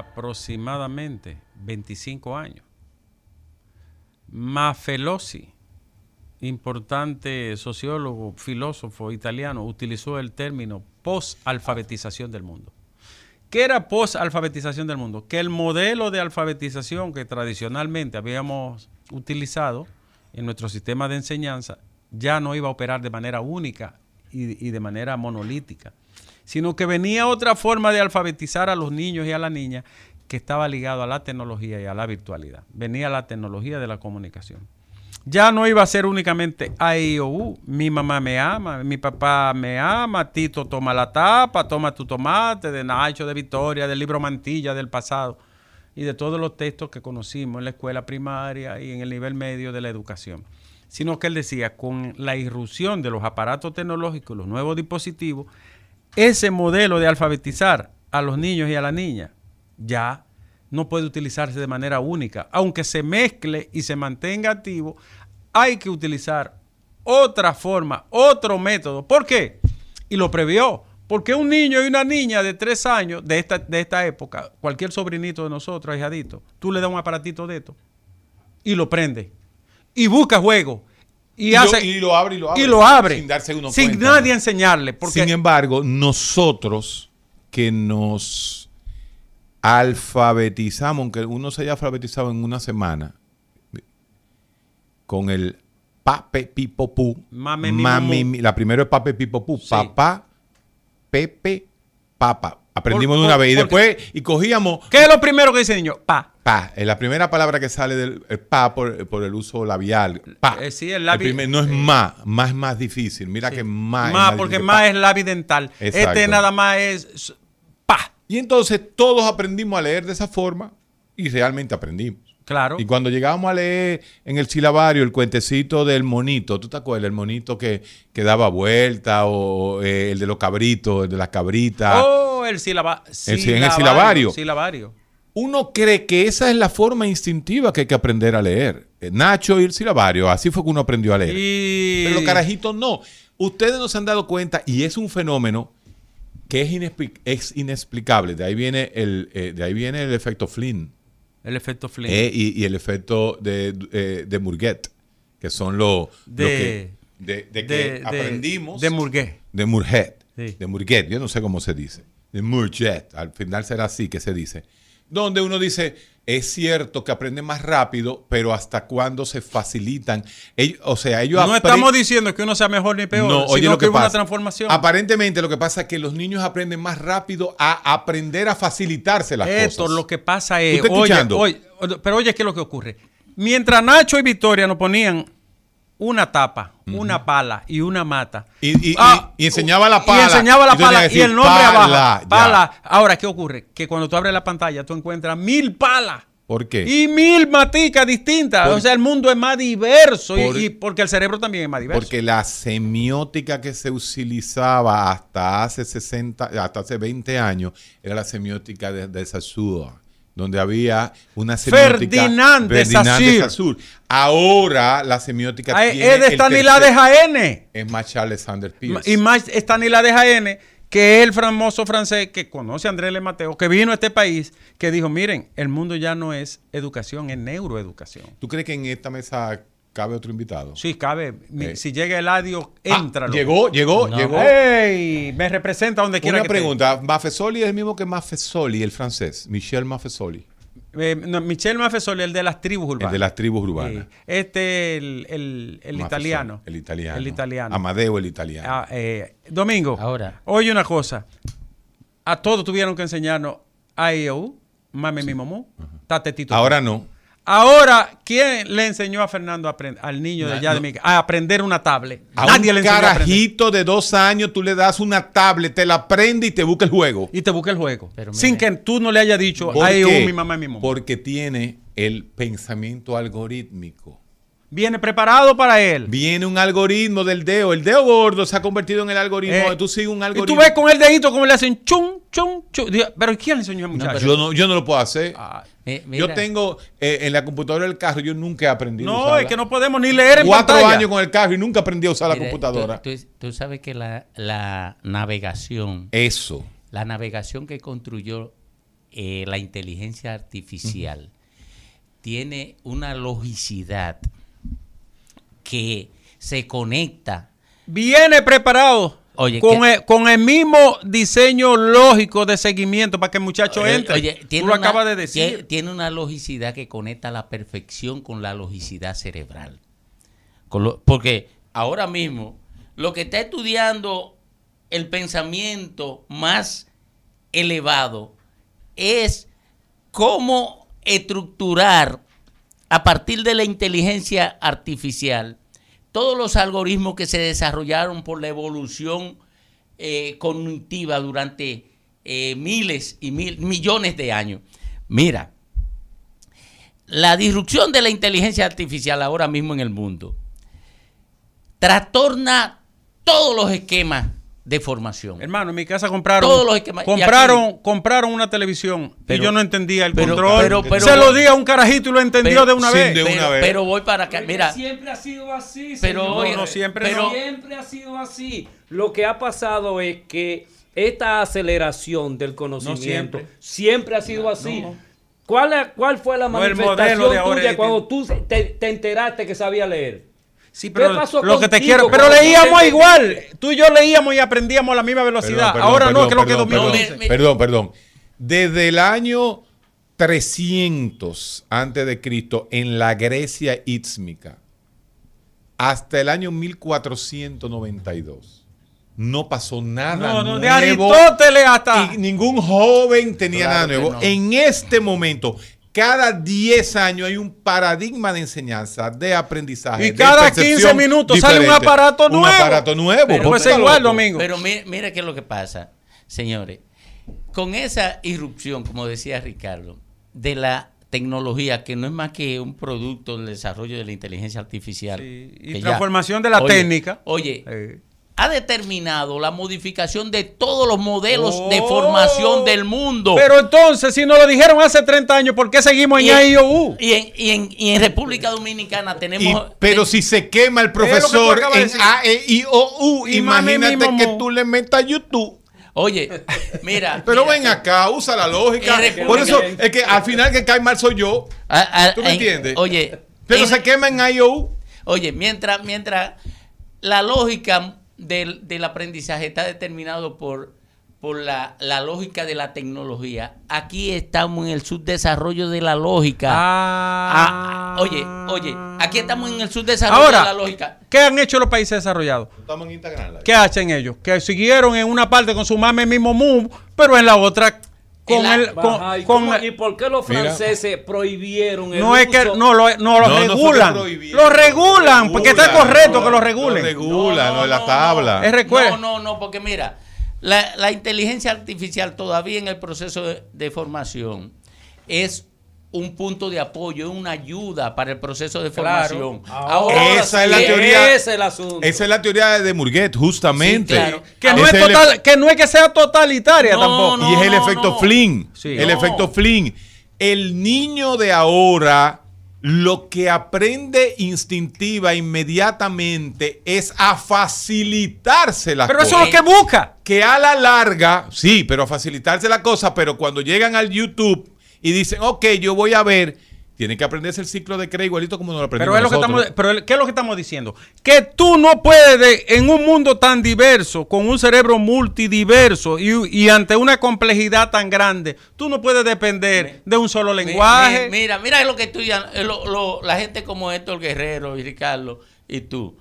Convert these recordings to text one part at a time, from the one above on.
Aproximadamente 25 años, Mafelosi, importante sociólogo, filósofo italiano, utilizó el término post-alfabetización del mundo. ¿Qué era post-alfabetización del mundo? Que el modelo de alfabetización que tradicionalmente habíamos utilizado en nuestro sistema de enseñanza ya no iba a operar de manera única y de manera monolítica, sino que venía otra forma de alfabetizar a los niños y a las niñas que estaba ligado a la tecnología y a la virtualidad. Venía la tecnología de la comunicación. Ya no iba a ser únicamente A, I, O, U. Mi mamá me ama, mi papá me ama, Tito toma la tapa, toma tu tomate, de Nacho, de Victoria, del libro Mantilla del pasado y de todos los textos que conocimos en la escuela primaria y en el nivel medio de la educación. Sino que él decía, con la irrupción de los aparatos tecnológicos, los nuevos dispositivos, ese modelo de alfabetizar a los niños y a las niñas ya no puede utilizarse de manera única. Aunque se mezcle y se mantenga activo, hay que utilizar otra forma, otro método. ¿Por qué? Y lo previó. Porque un niño y una niña de tres años de esta, de esta época, cualquier sobrinito de nosotros, ahijadito, tú le das un aparatito de esto y lo prende. Y busca juego. Y, Y, hace, lo, y lo abre y lo abre. y lo abre. Sin darse uno Sin cuenta. nadie enseñarle. Porque Sin embargo, nosotros que nos alfabetizamos, aunque uno se haya alfabetizado en una semana, con el pape pipo pu, Mame, mi, mami, mi- la primera es pape pipo pu, Sí. papá, pepe, papa. Aprendimos Por- de una por- vez y después y cogíamos ¿Qué es lo primero que dice el niño? Pa. pa, es la primera palabra que sale del el pa por, por el uso labial. Pa. Eh, sí, el labi- primer- no es eh, ma, ma es más difícil. Mira que ma es Más, más porque difícil pa. es labidental. Este Exacto. nada más es pa. Y entonces todos aprendimos a leer de esa forma y realmente aprendimos. Claro. Y cuando llegábamos a leer en el silabario el cuentecito del monito, ¿tú te acuerdas? El monito que, que daba vuelta o eh, el de los cabritos, el de las cabritas. Oh, el silaba- en el silabario. Silabario. Uno cree que esa es la forma instintiva que hay que aprender a leer. Eh, Nacho y el silabario, así fue que uno aprendió a leer. Y... Pero los carajitos no. Ustedes no se han dado cuenta y es un fenómeno que es inexplicable. De ahí viene el, eh, de ahí viene el efecto Flynn El efecto Flynn. eh, y, y el efecto de, eh, de Murguet, que son los De- lo que, de, de que de, de- aprendimos De Murgué. de Murget, Sí. de Murguet, yo no sé cómo se dice, de Murget, al final será así que se dice, donde uno dice, es cierto que aprenden más rápido, pero hasta cuándo se facilitan, ellos, o sea, ellos No estamos diciendo que uno sea mejor ni peor, no, oye sino lo que que hubo una pasa. transformación. Aparentemente lo que pasa es que los niños aprenden más rápido a aprender a facilitarse las Esto cosas. lo que pasa es, ¿Tú estás oye, oye, pero oye, ¿qué es lo que ocurre? Mientras Nacho y Victoria nos ponían una tapa, una pala y una mata. Y- y- Ah, y- y enseñaba la pala. Y enseñaba la pala y el nombre pala, abajo. ya. Pala. Ahora, ¿qué ocurre? Que cuando tú abres la pantalla, tú encuentras mil palas. ¿Por qué? Y mil maticas distintas. Por- o sea, el mundo es más diverso. y- y, porque el cerebro también es más diverso. Porque la semiótica que se utilizaba hasta hace 60, hasta hace 20 años era la semiótica de, de Saussure, donde había una semiótica Ferdinand de Saussure. Ahora la semiótica Ah, tiene es de tercer- de Jaén. es más Charles Sanders Peirce. Y más Stanislas de Jaén, que es el famoso francés que conoce a Andrés Le Mateo, que vino a este país, que dijo, miren, el mundo ya no es educación, es neuroeducación. ¿Tú crees que en esta mesa cabe otro invitado. Sí, cabe. Mi- Eh. Si llega Eladio, Ah, entra. llegó, llegó, No. llegó. ¡Ey! Me representa donde quiera Una que pregunta, Maffesoli es el mismo que Maffesoli, el francés, Michel Maffesoli, Eh, no, Michel Maffesoli, el de las tribus el urbanas. de las tribus urbanas. Sí. Este, el, el, el italiano. El italiano. El italiano. Amadeo el italiano. Ah, eh, Domingo, Ahora. oye una cosa. A todos tuvieron que enseñarnos AIOU, Mame mi mamú, Tatetito. Ahora no. Ahora, ¿quién le enseñó a Fernando a aprend- al niño de allá de no. mi- a aprender una tablet? A Nadie un le enseñó a aprender. carajito de dos años tú le das una tablet, te la prende y te busca el juego. Y te busca el juego. Pero sin que tú no le hayas dicho ¿Por AIOU, qué? mi mamá y mi mamá. Porque tiene el pensamiento algorítmico. Viene preparado para él. Viene un algoritmo del dedo. El dedo gordo se ha convertido en el algoritmo. Eh, tú sigues un y algoritmo. tú ves con el dedito cómo le hacen chum, chum, chum. Pero ¿quién le enseñó a muchacho? yo, no, yo no lo puedo hacer. Ah, yo tengo eh, en la computadora del carro, yo nunca he aprendido a no, usarla. es que no podemos ni leer en Cuatro pantalla. años con el carro y nunca aprendí a usar la mira, computadora. Tú, tú- tú sabes que la, la navegación, Eso. la navegación que construyó eh, la inteligencia artificial tiene una logicidad que se conecta. Viene preparado. Oye, con, que- el, con el mismo diseño lógico de seguimiento para que el muchacho entre. oye, Tú lo una- acabas de decir. Tiene una logicidad que conecta la perfección con la logicidad cerebral. Con lo- porque ahora mismo lo que está estudiando el pensamiento más elevado es cómo estructurar a partir de la inteligencia artificial todos los algoritmos que se desarrollaron por la evolución eh, cognitiva durante eh, miles y mil, millones de años. Mira, la disrupción de la inteligencia artificial ahora mismo en el mundo trastorna todos los esquemas de formación. Hermano, en mi casa compraron Todos los esquemas- y compraron, aquí- compraron una televisión Pero- y yo no entendía el pero- control. pero- pero- Se lo di a un carajito y lo entendió pero- de una vez. de una pero, vez. pero voy para acá. Mira, siempre ha sido así. Pero, señor. oye, No, no, siempre pero- no. Siempre ha sido así. Lo que ha pasado es que esta aceleración del conocimiento siempre. siempre. ha sido así. ¿Cuál, ¿Cuál fue la manifestación tuya cuando tú te, te enteraste que sabía leer? Sí, ¿Qué pero pasó lo que te quiero, pero leíamos te- igual. Tú y yo leíamos y aprendíamos a la misma velocidad. Perdón, Ahora perdón, no, que lo que perdón, Domingo perdón. dice. Me- me- Perdón, perdón. Desde el año 300 antes de Cristo en la Grecia ísmica hasta el año 1492 no pasó nada No, no, de nuevo Aristóteles hasta. y ningún joven tenía Claro nada nuevo. no. En este momento, cada 10 años hay un paradigma de enseñanza, de aprendizaje. Y de cada percepción 15 minutos sale un aparato nuevo. Un aparato nuevo. Pero- Pues Está igual. Domingo. Pero mire, mire qué es lo que pasa, señores. Con esa irrupción, como decía Ricardo, de la tecnología, que no es más que un producto del desarrollo de la inteligencia artificial. Sí, y transformación de la Oye, técnica. Oye, Eh. Ha determinado la modificación de todos los modelos de Oh. formación del mundo. Pero entonces, si nos lo dijeron hace 30 años, ¿por qué seguimos en y, en, AIOU? y en- y en- y en República Dominicana Y- tenemos... pero eh, si se quema el profesor de en decir. A, E, I, O, U, Y mami, imagínate que tú le metas YouTube. Oye, mira... Pero mira, ven acá, usa la lógica. Por eso es que al final que cae mal soy yo. a- a- ¿Tú me en- entiendes? Oye... Pero en- se quema en IOU. Oye, mientras, mientras la lógica del, del aprendizaje está determinado por, por la, la lógica de la tecnología, aquí estamos en el subdesarrollo de la lógica. Ah, oye, oye, aquí estamos en el subdesarrollo Ahora, de la lógica. ¿qué han hecho los países desarrollados? Estamos en Instagram. ¿Qué hacen ellos? Que siguieron en una parte con su mame mismo move, pero en la otra con el. Con, ¿y, con- y por qué los Mira. franceses prohibieron el no es que no lo, no lo No, no regulan. lo regulan, porque está regulan, correcto no, que lo Lo regulen. regula, no, es la tabla. Es. No, no, no, porque mira, la, la inteligencia artificial todavía en el proceso de, de formación es un punto de apoyo, es una ayuda para el proceso de Claro. formación. Ahora Esa es sí, la teoría. Ese es el asunto. Esa es la teoría de Murguet, justamente. Sí, claro. que, no es el- que no es que sea totalitaria No, tampoco. no. y es el efecto Flynn. Sí. El No. efecto Flynn. El niño de ahora lo que aprende instintiva inmediatamente es a facilitarse las pero eso es lo que busca. que a la larga, sí, pero a facilitarse la cosa, pero cuando llegan al YouTube y dicen, ok, yo voy a ver, tiene que aprenderse el ciclo de Cray igualito como nos lo Pero, aprendimos es lo que nosotros. estamos, pero ¿qué es lo que estamos diciendo? Que tú no puedes, en un mundo tan diverso, con un cerebro multidiverso y, y ante una complejidad tan grande, tú no puedes depender de un solo Mi- lenguaje. mi- mira, mira lo que estudian eh, lo- lo- la gente como Héctor Guerrero y Ricardo y tú.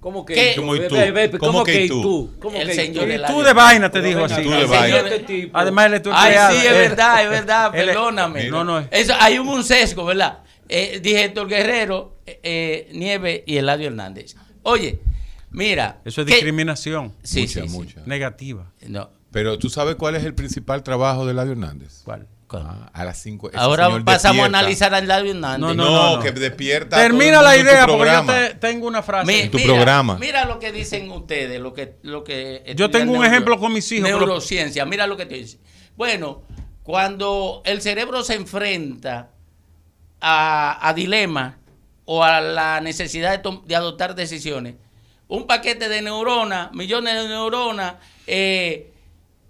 ¿Cómo que ¿Qué? ¿Cómo y tú? ¿Cómo ¿Cómo que tú? ¿Cómo El que y señor tú? de vaina te dijo así. Tú de vaina. este. Además, él es tu Ay, sí, es Él- verdad, es verdad, perdóname. No, no. Eso, hay un sesgo, ¿verdad? Eh, dije Héctor Guerrero, eh, eh, Nieve y Eladio Hernández. Oye, mira. Eso es ¿qué- discriminación Sí, Mucha, sí, sí. mucha. negativa. No, Pero tú sabes cuál es el principal trabajo de Eladio Hernández. ¿Cuál? Ah, a las 5. Ahora pasamos a analizar a Eladio Hernández. No, No, no, no. que despierta. Termina la idea porque yo te- tengo una frase. Mi- En tu programa. Mira lo que dicen ustedes, lo que, lo que Yo tengo un ejemplo con mis hijos, pero- Neurociencia, mira lo que te dice. Bueno, cuando el cerebro se enfrenta a, a dilemas o a la necesidad de, adoptar decisiones, un paquete de neuronas, millones de neuronas, eh,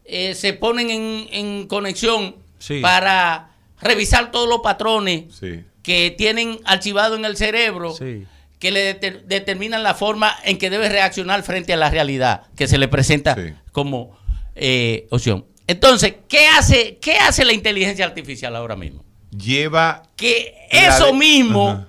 eh, se ponen en, en conexión Sí. para revisar todos los patrones Sí. que tienen archivado en el cerebro Sí. que le deter- determinan la forma en que debe reaccionar frente a la realidad que se le presenta como eh, opción. Entonces, ¿qué hace, ¿qué hace la inteligencia artificial ahora mismo? Lleva. Que eso de- mismo Ajá.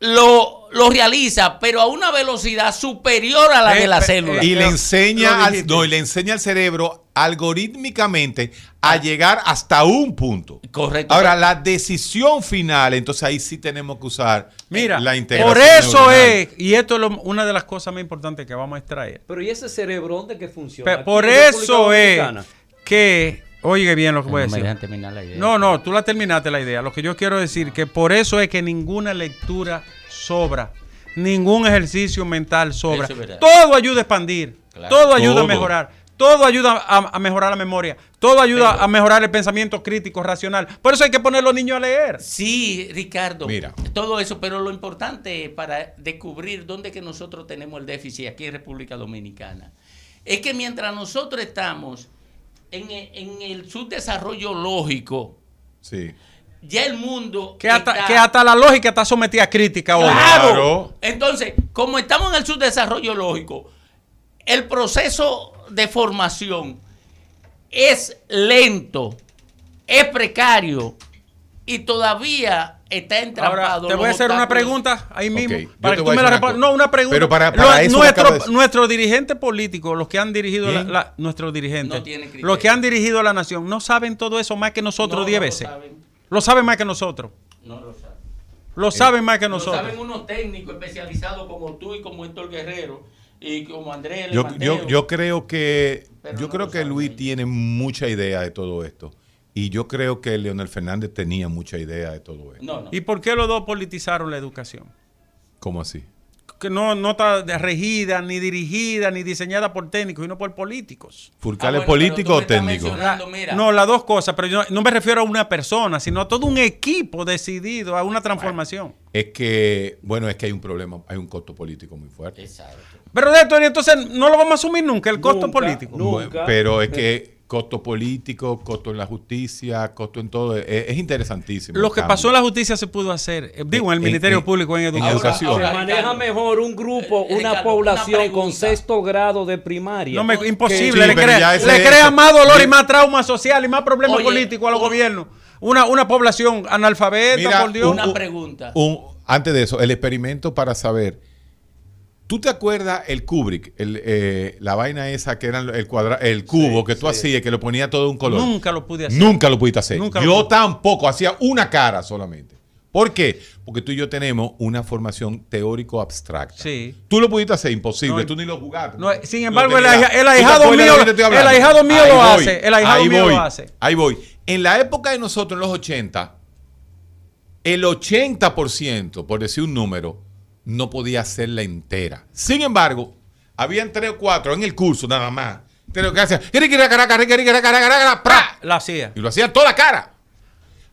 lo, lo realiza, pero a una velocidad superior a la Eh, de la pe- célula. Y le enseña, al, no, y le enseña al cerebro algorítmicamente a llegar hasta un punto. Correcto. Ahora, la decisión final, entonces ahí sí tenemos que usar Mira, la integración. por eso neuronal. es, y esto es lo- una de las cosas más importantes que vamos a extraer. Pero ¿y ese cerebro dónde que funciona? Por eso es que, oye bien lo que voy a decir. dejan terminar la idea. No, no, tú la terminaste la idea. Lo que yo quiero decir que por eso es que ninguna lectura sobra, ningún ejercicio mental sobra. Es. Todo ayuda a expandir, Claro. todo ayuda Todo. a mejorar, todo ayuda a, a mejorar la memoria, todo ayuda a mejorar el pensamiento crítico, racional. Por eso hay que poner a los niños a leer. Sí, Ricardo. Mira. Todo eso, pero lo importante para descubrir dónde que nosotros tenemos el déficit aquí en República Dominicana es que mientras nosotros estamos en, en el subdesarrollo lógico, Sí. Ya el mundo Que hasta, está- que hasta la lógica está sometida a crítica hoy. ¡Claro! Claro. Entonces, como estamos en el subdesarrollo lógico, el proceso de formación es lento, es precario y todavía está entrampado. Ahora, te los voy a hacer una pregunta ahí mismo. Para que tú me la una. No, una pregunta. Pero para- para eso me acaba nuestro, nuestros dirigentes políticos, los que han dirigido la, nuestros dirigentes, No los que han dirigido la nación, no saben todo eso más que nosotros No, diez no veces. saben. Lo saben más que nosotros. No lo saben. Lo saben más que Lo nosotros. saben unos técnicos especializados como tú y como Héctor Guerrero y como Andrés Yo, yo, yo creo que Pero yo no creo lo que saben Luis ellos. tiene mucha idea de todo esto. Y yo creo que Leonel Fernández tenía mucha idea de todo esto. No, no. ¿Y por qué los dos politizaron la educación? ¿Cómo así? Que no, no está de- regida, ni dirigida, ni diseñada por técnicos, sino por políticos. ¿Furcal Ah, es bueno, político o técnico? mira. No, las dos cosas, pero yo no, no me refiero a una persona, sino a todo un equipo decidido a una transformación. Es que, bueno, es que hay un problema, hay un costo político muy fuerte. Exacto. Pero de esto, entonces no lo vamos a asumir nunca, el costo Nunca, político. nunca. Bueno, Pero es que costo político, costo en la justicia, costo en todo, es, es interesantísimo. Lo que cambio. pasó en la justicia se pudo hacer, eh, digo, en el En- Ministerio en- Público en en Educación. educación. Ahora, Se maneja mejor un grupo, eh, una Ricardo, población una con sexto grado de primaria. No me, imposible, Sí, le, crea, le más dolor y más trauma social y más problemas políticos a los un- gobiernos. Una, una población analfabeta, Mira, por Dios. Una pregunta. Un- antes de eso, el experimento para saber. ¿Tú te acuerdas el Kubrick, el, eh, la vaina esa que era el, cuadra, el cubo que tú hacías, que lo ponía todo de un color? Nunca lo pude hacer. Nunca lo pudiste hacer. Nunca yo tampoco, hacía una cara solamente. ¿Por qué? Porque tú y yo tenemos una formación teórico abstracta. Sí. Tú lo pudiste hacer, imposible, No, tú ni lo jugaste. no, sin embargo, el tenías. ahija- el ¿Tú te ahijado mío- el ahijado mío lo hace, el ahijado ahí mío voy, lo hace. Ahí voy. En la época de nosotros, en los 80, el 80%, por decir un número, no podía hacerla entera. Sin embargo, habían tres o cuatro en el curso nada más. Tres que hacían, ¡pra! La hacía. y lo hacían toda la cara.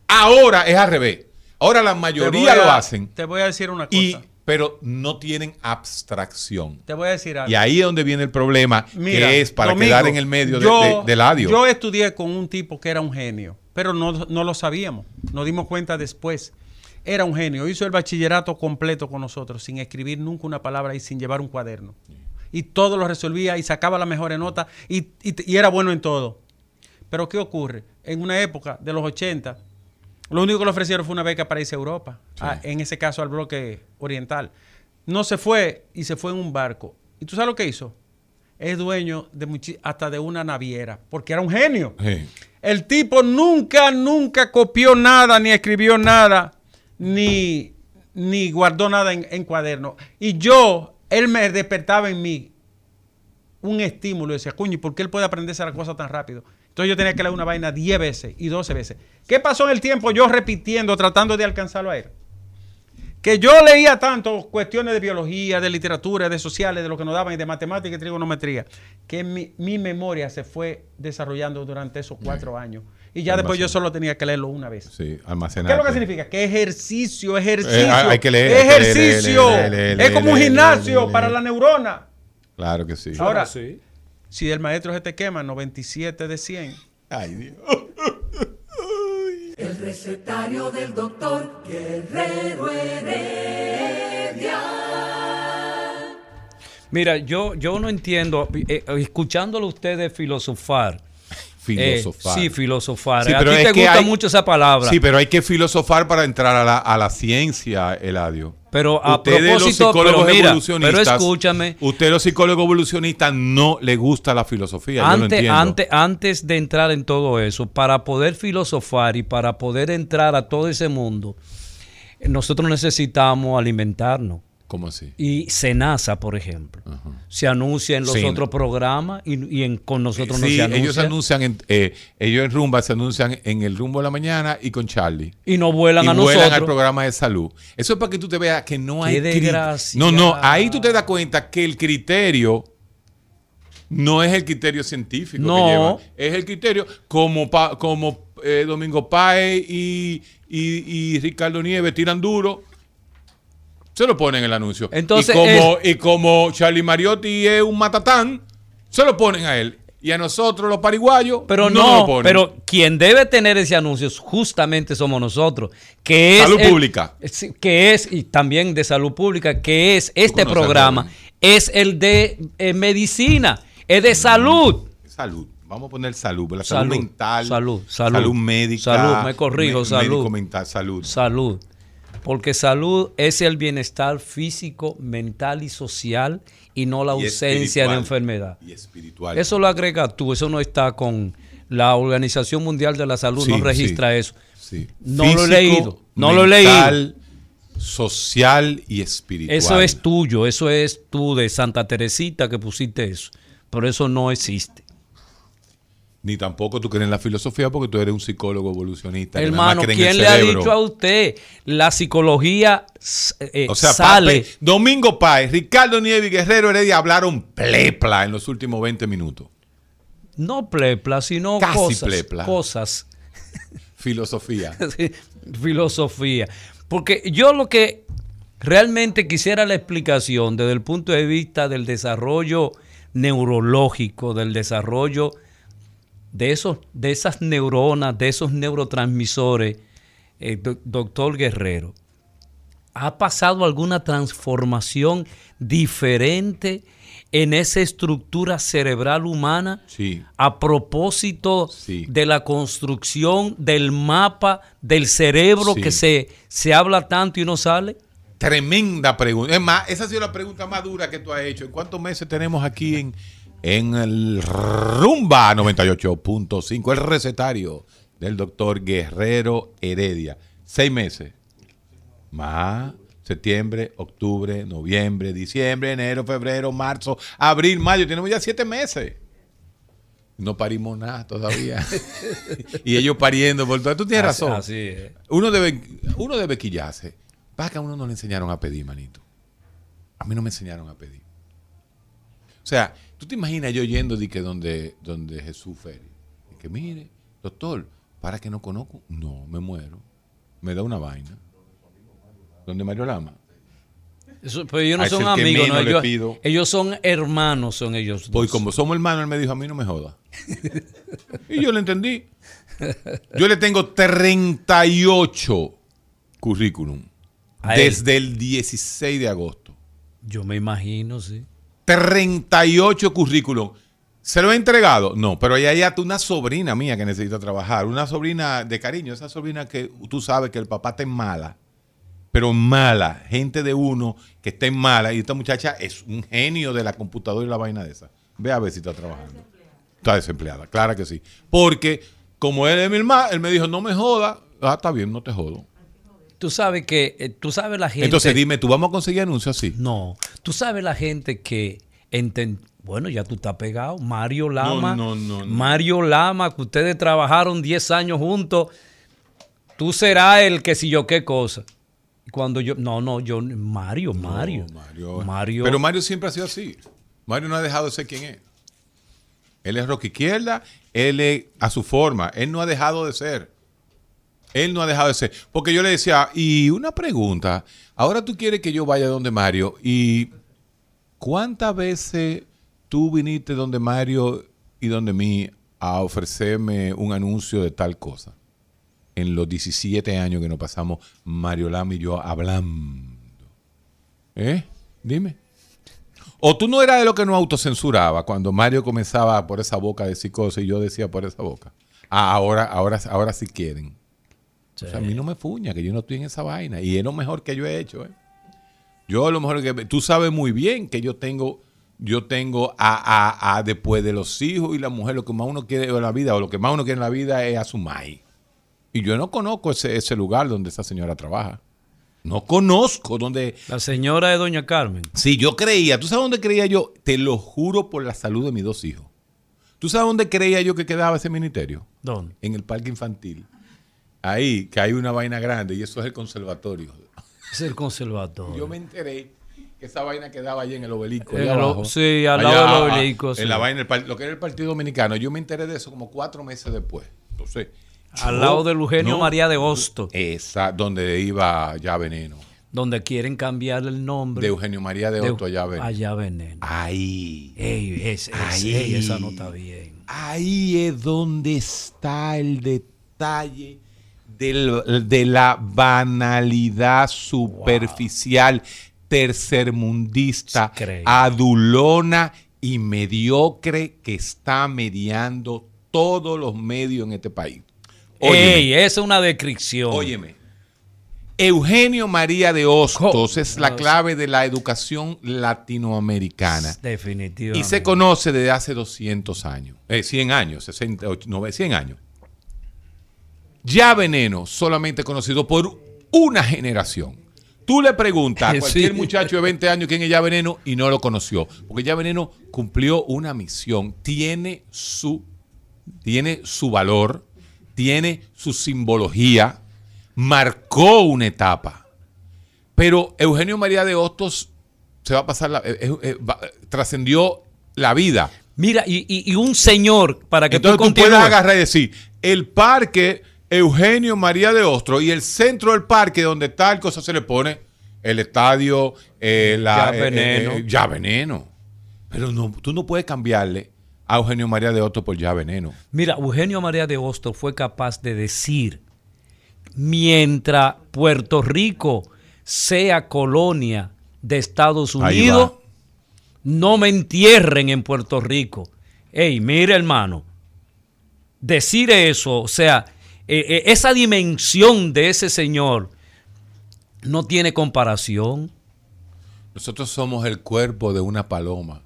Ahora es al revés. Ahora la mayoría a- lo hacen, Te voy a decir una cosa. y, pero no tienen abstracción. te voy a decir algo. Y ahí es donde viene el problema, Mira, que es para Domingo, quedar en el medio de- del adio. Yo estudié con un tipo que era un genio, pero no, no lo sabíamos. Nos dimos cuenta después. Era un genio. Hizo el bachillerato completo con nosotros, sin escribir nunca una palabra y sin llevar un cuaderno. Y todo lo resolvía y sacaba la mejor nota y, y- y era bueno en todo. Pero ¿qué ocurre? En una época de los 80, lo único que le ofrecieron fue una beca para irse a Europa, a- en ese caso al bloque oriental. No se fue y se fue en un barco. ¿Y tú sabes lo que hizo? Es dueño de hasta de una naviera, porque era un genio. Sí. El tipo nunca, nunca copió nada, ni escribió nada, ni, ni guardó nada en, en cuaderno. Y yo, él me despertaba en mí un estímulo. Y decía, cuño, ¿y ¿por qué él puede aprenderse la cosa tan rápido? Entonces yo tenía que leer una vaina 10 veces y 12 veces. ¿Qué pasó en el tiempo? Yo repitiendo, tratando de alcanzarlo a él. Que yo leía tanto cuestiones de biología, de literatura, de sociales, de lo que nos daban y de matemática y trigonometría, que mi, mi memoria se fue desarrollando durante esos cuatro años. Y ya después yo solo tenía que leerlo una vez. Sí, ¿Qué almacenar. es lo que significa? Que ejercicio, ejercicio. Eh, hay- hay que leer, Ejercicio. leer, leer, es como un gimnasio para la neurona. Claro que sí. Ahora, sí. si el maestro se te quema 97 de 100, Ay, Dios. El recetario del doctor Guerrero Heredia. Mira, yo, yo no entiendo, eh, escuchándolo ustedes filosofar. Eh, Filosofar. sí, filosofar. Sí, a ti te gusta hay- mucho esa palabra. Sí, pero hay que filosofar para entrar a la, a la ciencia, Eladio. Pero a Ustedes, los propósito, psicólogos pero mira, evolucionistas, pero escúchame. Usted, los psicólogos evolucionistas, no le gusta la filosofía. yo lo Antes, antes, antes de entrar en todo eso, para poder filosofar y para poder entrar a todo ese mundo, eh, nosotros necesitamos alimentarnos. ¿Cómo así? Y Senasa, por ejemplo, se anuncia en los Sí. otros programas y, y en, con nosotros no se anuncia. ellos anuncian, en, eh, ellos en Rumba se anuncian en el Rumbo de la Mañana y con Charlie. y no vuelan y a vuelan nosotros. al programa de salud. Eso es para que tú te veas que no hay... Desgracia. No, no, ahí tú te das cuenta que el criterio no es el criterio científico No. que llevan. Es el criterio como, pa- como eh, Domingo Páez y, y- y Ricardo Nieves tiran duro. Se lo ponen en el anuncio. Entonces, y, como, y como Charlie Mariotti es un matatán, se lo ponen a él. Y a nosotros, los pariguayos, Pero no, no, lo ponen. pero quien debe tener ese anuncio justamente somos nosotros, que es Salud el- pública. que es y también de salud pública, que es este programa, es el de eh, medicina, es de salud. Salud. Vamos a poner salud. La salud, Salud, mental. salud, salud. médica. Salud, me corrijo, me- salud. Médico mental, salud. Salud. Porque salud es el bienestar físico, mental y social y no la Y ausencia de enfermedad. Y espiritual. Eso lo agregas tú, eso no está con la Organización Mundial de la Salud, Sí, no registra sí, eso. sí. No lo he leído, no lo he leído. Social y espiritual. Eso es tuyo, eso es tú de Santa Teresita que pusiste eso. Pero eso no existe. Ni tampoco tú crees en la filosofía porque tú eres un psicólogo evolucionista. Hermano, en el ¿quién le ha dicho a usted? La psicología eh, O sea, sale. Pape, Domingo Páez, Ricardo Nieves y Guerrero Heredia hablaron plepla en los últimos 20 minutos. No plepla, sino Casi cosas. plepla. Cosas. Filosofía. Sí, filosofía. Porque yo lo que realmente quisiera la explicación desde el punto de vista del desarrollo neurológico, del desarrollo de, esos, de esas neuronas, de esos neurotransmisores, eh, doc- doctor Guerrero, ¿ha pasado alguna transformación diferente en esa estructura cerebral humana? Sí. a propósito Sí. de la construcción del mapa del cerebro Sí. que se, se habla tanto y no sale? Tremenda pregunta. Es más, esa ha sido la pregunta más dura que tú has hecho. ¿En cuántos meses tenemos aquí en, en el Rumba 98.5? El recetario del doctor Guerrero Heredia. Seis meses. Más. Septiembre, octubre, noviembre, diciembre, enero, febrero, marzo, abril, mayo. Tenemos ya siete meses. No parimos nada todavía. y ellos pariendo por todo. Tú tienes Así- razón. así es. Uno debe, uno debe quillarse. Pasa que a uno no le enseñaron a pedir, manito. A mí no me enseñaron a pedir. O sea, tú te imaginas yo yendo de que donde, donde Jesús Feri. Y que mire, doctor, para que no conozco. No, me muero. Me da una vaina. Donde Mario Lama. Eso- pero ellos no A ese son amigos, no, ellos, pido. ellos son hermanos, son ellos. Pues como somos hermanos, él me dijo, a mí no me joda. y yo le entendí. Yo le tengo 38 currículum desde el 16 de agosto. Yo me imagino, sí. 38 currículum. ¿Se lo he entregado? No, pero ahí hay hasta una sobrina mía que necesita trabajar. Una sobrina de cariño, esa sobrina que tú sabes que el papá está en mala. Pero mala, gente de uno que está en mala. Y esta muchacha es un genio de la computadora y la vaina de esa. Ve a ver si está trabajando. Está desempleada, claro que sí. Porque como él es mi hermano, él me dijo, no me joda. Ah, está bien, no te jodo. Tú sabes que, eh, tú sabes la gente... Entonces dime, ¿tú vamos a conseguir anuncios así? No, tú sabes la gente que enten- bueno, ya tú estás pegado. Mario Lama. no, no, no. Mario Lama, que ustedes trabajaron 10 años juntos. Tú serás el que si yo qué cosa. Cuando yo, no, no, yo, Mario, Mario. Mario. Pero Mario siempre ha sido así. Mario no ha dejado de ser quien es. Él es rock izquierda, él es a su forma. Él no ha dejado de ser. Él no ha dejado de ser. Porque yo le decía, y una pregunta, ahora tú quieres que yo vaya donde Mario y ¿cuántas veces tú viniste donde Mario y donde mí a ofrecerme un anuncio de tal cosa? En los 17 años que nos pasamos Mario Lama y yo hablando. ¿Eh? Dime. O tú no eras de lo que no autocensuraba cuando Mario comenzaba por esa boca a decir cosas y yo decía por esa boca. Ah, ahora, ahora, ahora sí quieren. O sea, a mí no me fuña, que yo no estoy en esa vaina. Y es lo mejor que yo he hecho, ¿eh? Yo lo mejor que... Tú sabes muy bien que yo tengo... Yo tengo a, a, a después de los hijos y la mujer, lo que más uno quiere en la vida, o lo que más uno quiere en la vida es a su maíz. Y yo no conozco ese, ese lugar donde esa señora trabaja. No conozco donde... La señora de Doña Carmen. Sí, yo creía. ¿Tú sabes dónde creía yo? Te lo juro por la salud de mis dos hijos. ¿Tú sabes dónde creía yo que quedaba ese ministerio? ¿Dónde? En el parque infantil. Ahí, que hay una vaina grande y eso es el conservatorio. Es el conservatorio. Yo me enteré que esa vaina quedaba allí en el obelisco. El abajo. sí, al Allá, lado del obelisco, En sí. la vaina, el lo que era el Partido Dominicano. Yo me enteré de eso como cuatro meses después. Entonces, Al yo- lado del Eugenio no, María de Hosto, Esa, donde iba ya Veneno. donde quieren cambiar el nombre. De Eugenio María de Otto allá Veneno. Allá Veneno. Ahí. Ey, es, es- Ahí. ey, esa no está bien. Ahí es donde está el detalle del- de la banalidad superficial, tercermundista, Increíble. adulona y mediocre que está mediando todos los medios en este país. Óyeme, Ey, esa es una descripción. óyeme. Eugenio María de Hostos Co- es la clave de la educación latinoamericana. Definitivamente. Y se conoce desde hace 200 años, eh, 100 años, 60, och- no, 100 años. Ya Veneno, solamente conocido por una generación. Tú le preguntas a Sí. cualquier muchacho de 20 años quién es Ya Veneno y no lo conoció. Porque Ya Veneno cumplió una misión, tiene su, tiene su valor, tiene su simbología, marcó una etapa. Pero Eugenio María de Hostos se va a pasar, la- eh, eh, eh, trascendió la vida. Mira, y, y- y un señor, para que Entonces tú tú, puedes agarrar y decir, el parque Eugenio María de Ostro y el centro del parque donde tal cosa se le pone el estadio, eh, la, Ya eh, Veneno. eh, ya veneno. Pero no, tú no puedes cambiarle a Eugenio María de Ostro por ya veneno. Mira, Eugenio María de Hostos fue capaz de decir, mientras Puerto Rico sea colonia de Estados Unidos, no me entierren en Puerto Rico. Ey, mire hermano, decir eso, o sea, eh, eh, esa dimensión de ese señor no tiene comparación. Nosotros somos el cuerpo de una paloma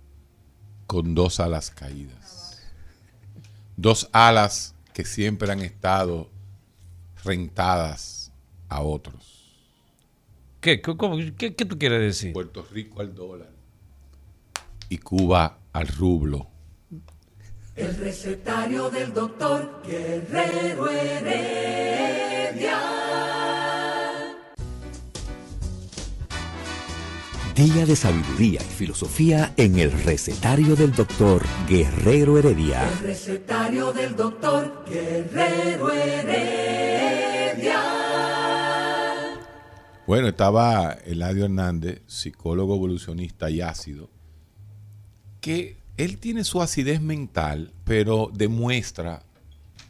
con dos alas caídas. Dos alas que siempre han estado rentadas a otros. ¿Qué, qué, cómo- qué- qué tú quieres decir? Puerto Rico al dólar y Cuba al rublo. El recetario del doctor Guerrero Heredia. Día de sabiduría y filosofía en el recetario del doctor Guerrero Heredia. El recetario del doctor Guerrero Heredia. Bueno, estaba Eladio Hernández, psicólogo evolucionista y ácido, que él tiene su acidez mental, pero demuestra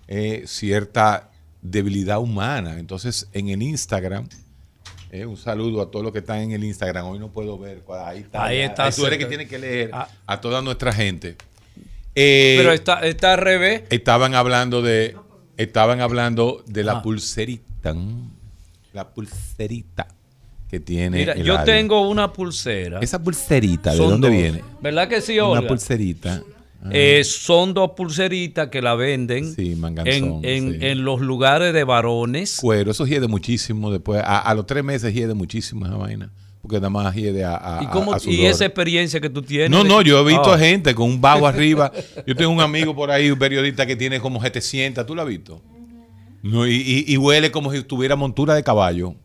eh, cierta debilidad humana. Entonces, en el Instagram Eh, un saludo a todos los que están en el Instagram. Hoy no puedo ver. Ahí está. Ahí está tú eres que tiene que leer Ah. a toda nuestra gente. Eh, Pero está, está al revés. Estaban hablando de. Estaban hablando de la Ah. pulserita. La pulserita que tiene. Mira, el yo área. tengo una pulsera. Esa pulserita, ¿de dónde dos. viene? ¿Verdad que sí, Una Olga? pulserita. Ah, Eh, son dos pulseritas que la venden Sí, manganzón, en, en- sí. en los lugares de varones. cuero, eso hiede muchísimo después. A, a los tres meses hiede muchísimo esa vaina. Porque nada más hiede a, a, ¿Y, cómo, a- y esa experiencia que tú tienes? No, no, yo he visto Ah. gente con un bajo arriba. Yo tengo un amigo por ahí, un periodista que tiene como 700, ¿tú lo has visto? No, y, y- y huele como si tuviera montura de caballo.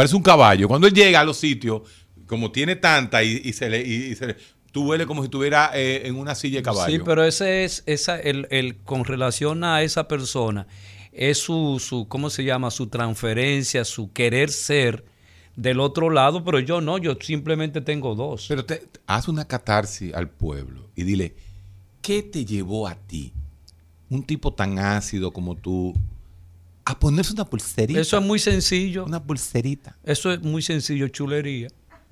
Parece un caballo. Cuando él llega a los sitios, como tiene tanta y, y se le... y- y se le- tú huele como si estuviera eh, en una silla de caballo. Sí, pero ese es, esa, el, el- con relación a esa persona, es su, su, ¿cómo se llama? Su transferencia, su querer ser del otro lado, pero yo no, yo simplemente tengo dos. Pero te- haz una catarsis al pueblo y dile, ¿qué te llevó a ti, un tipo tan ácido como tú, a ponerse una pulserita? Eso es muy sencillo. Una pulserita. Eso es muy sencillo, chulería.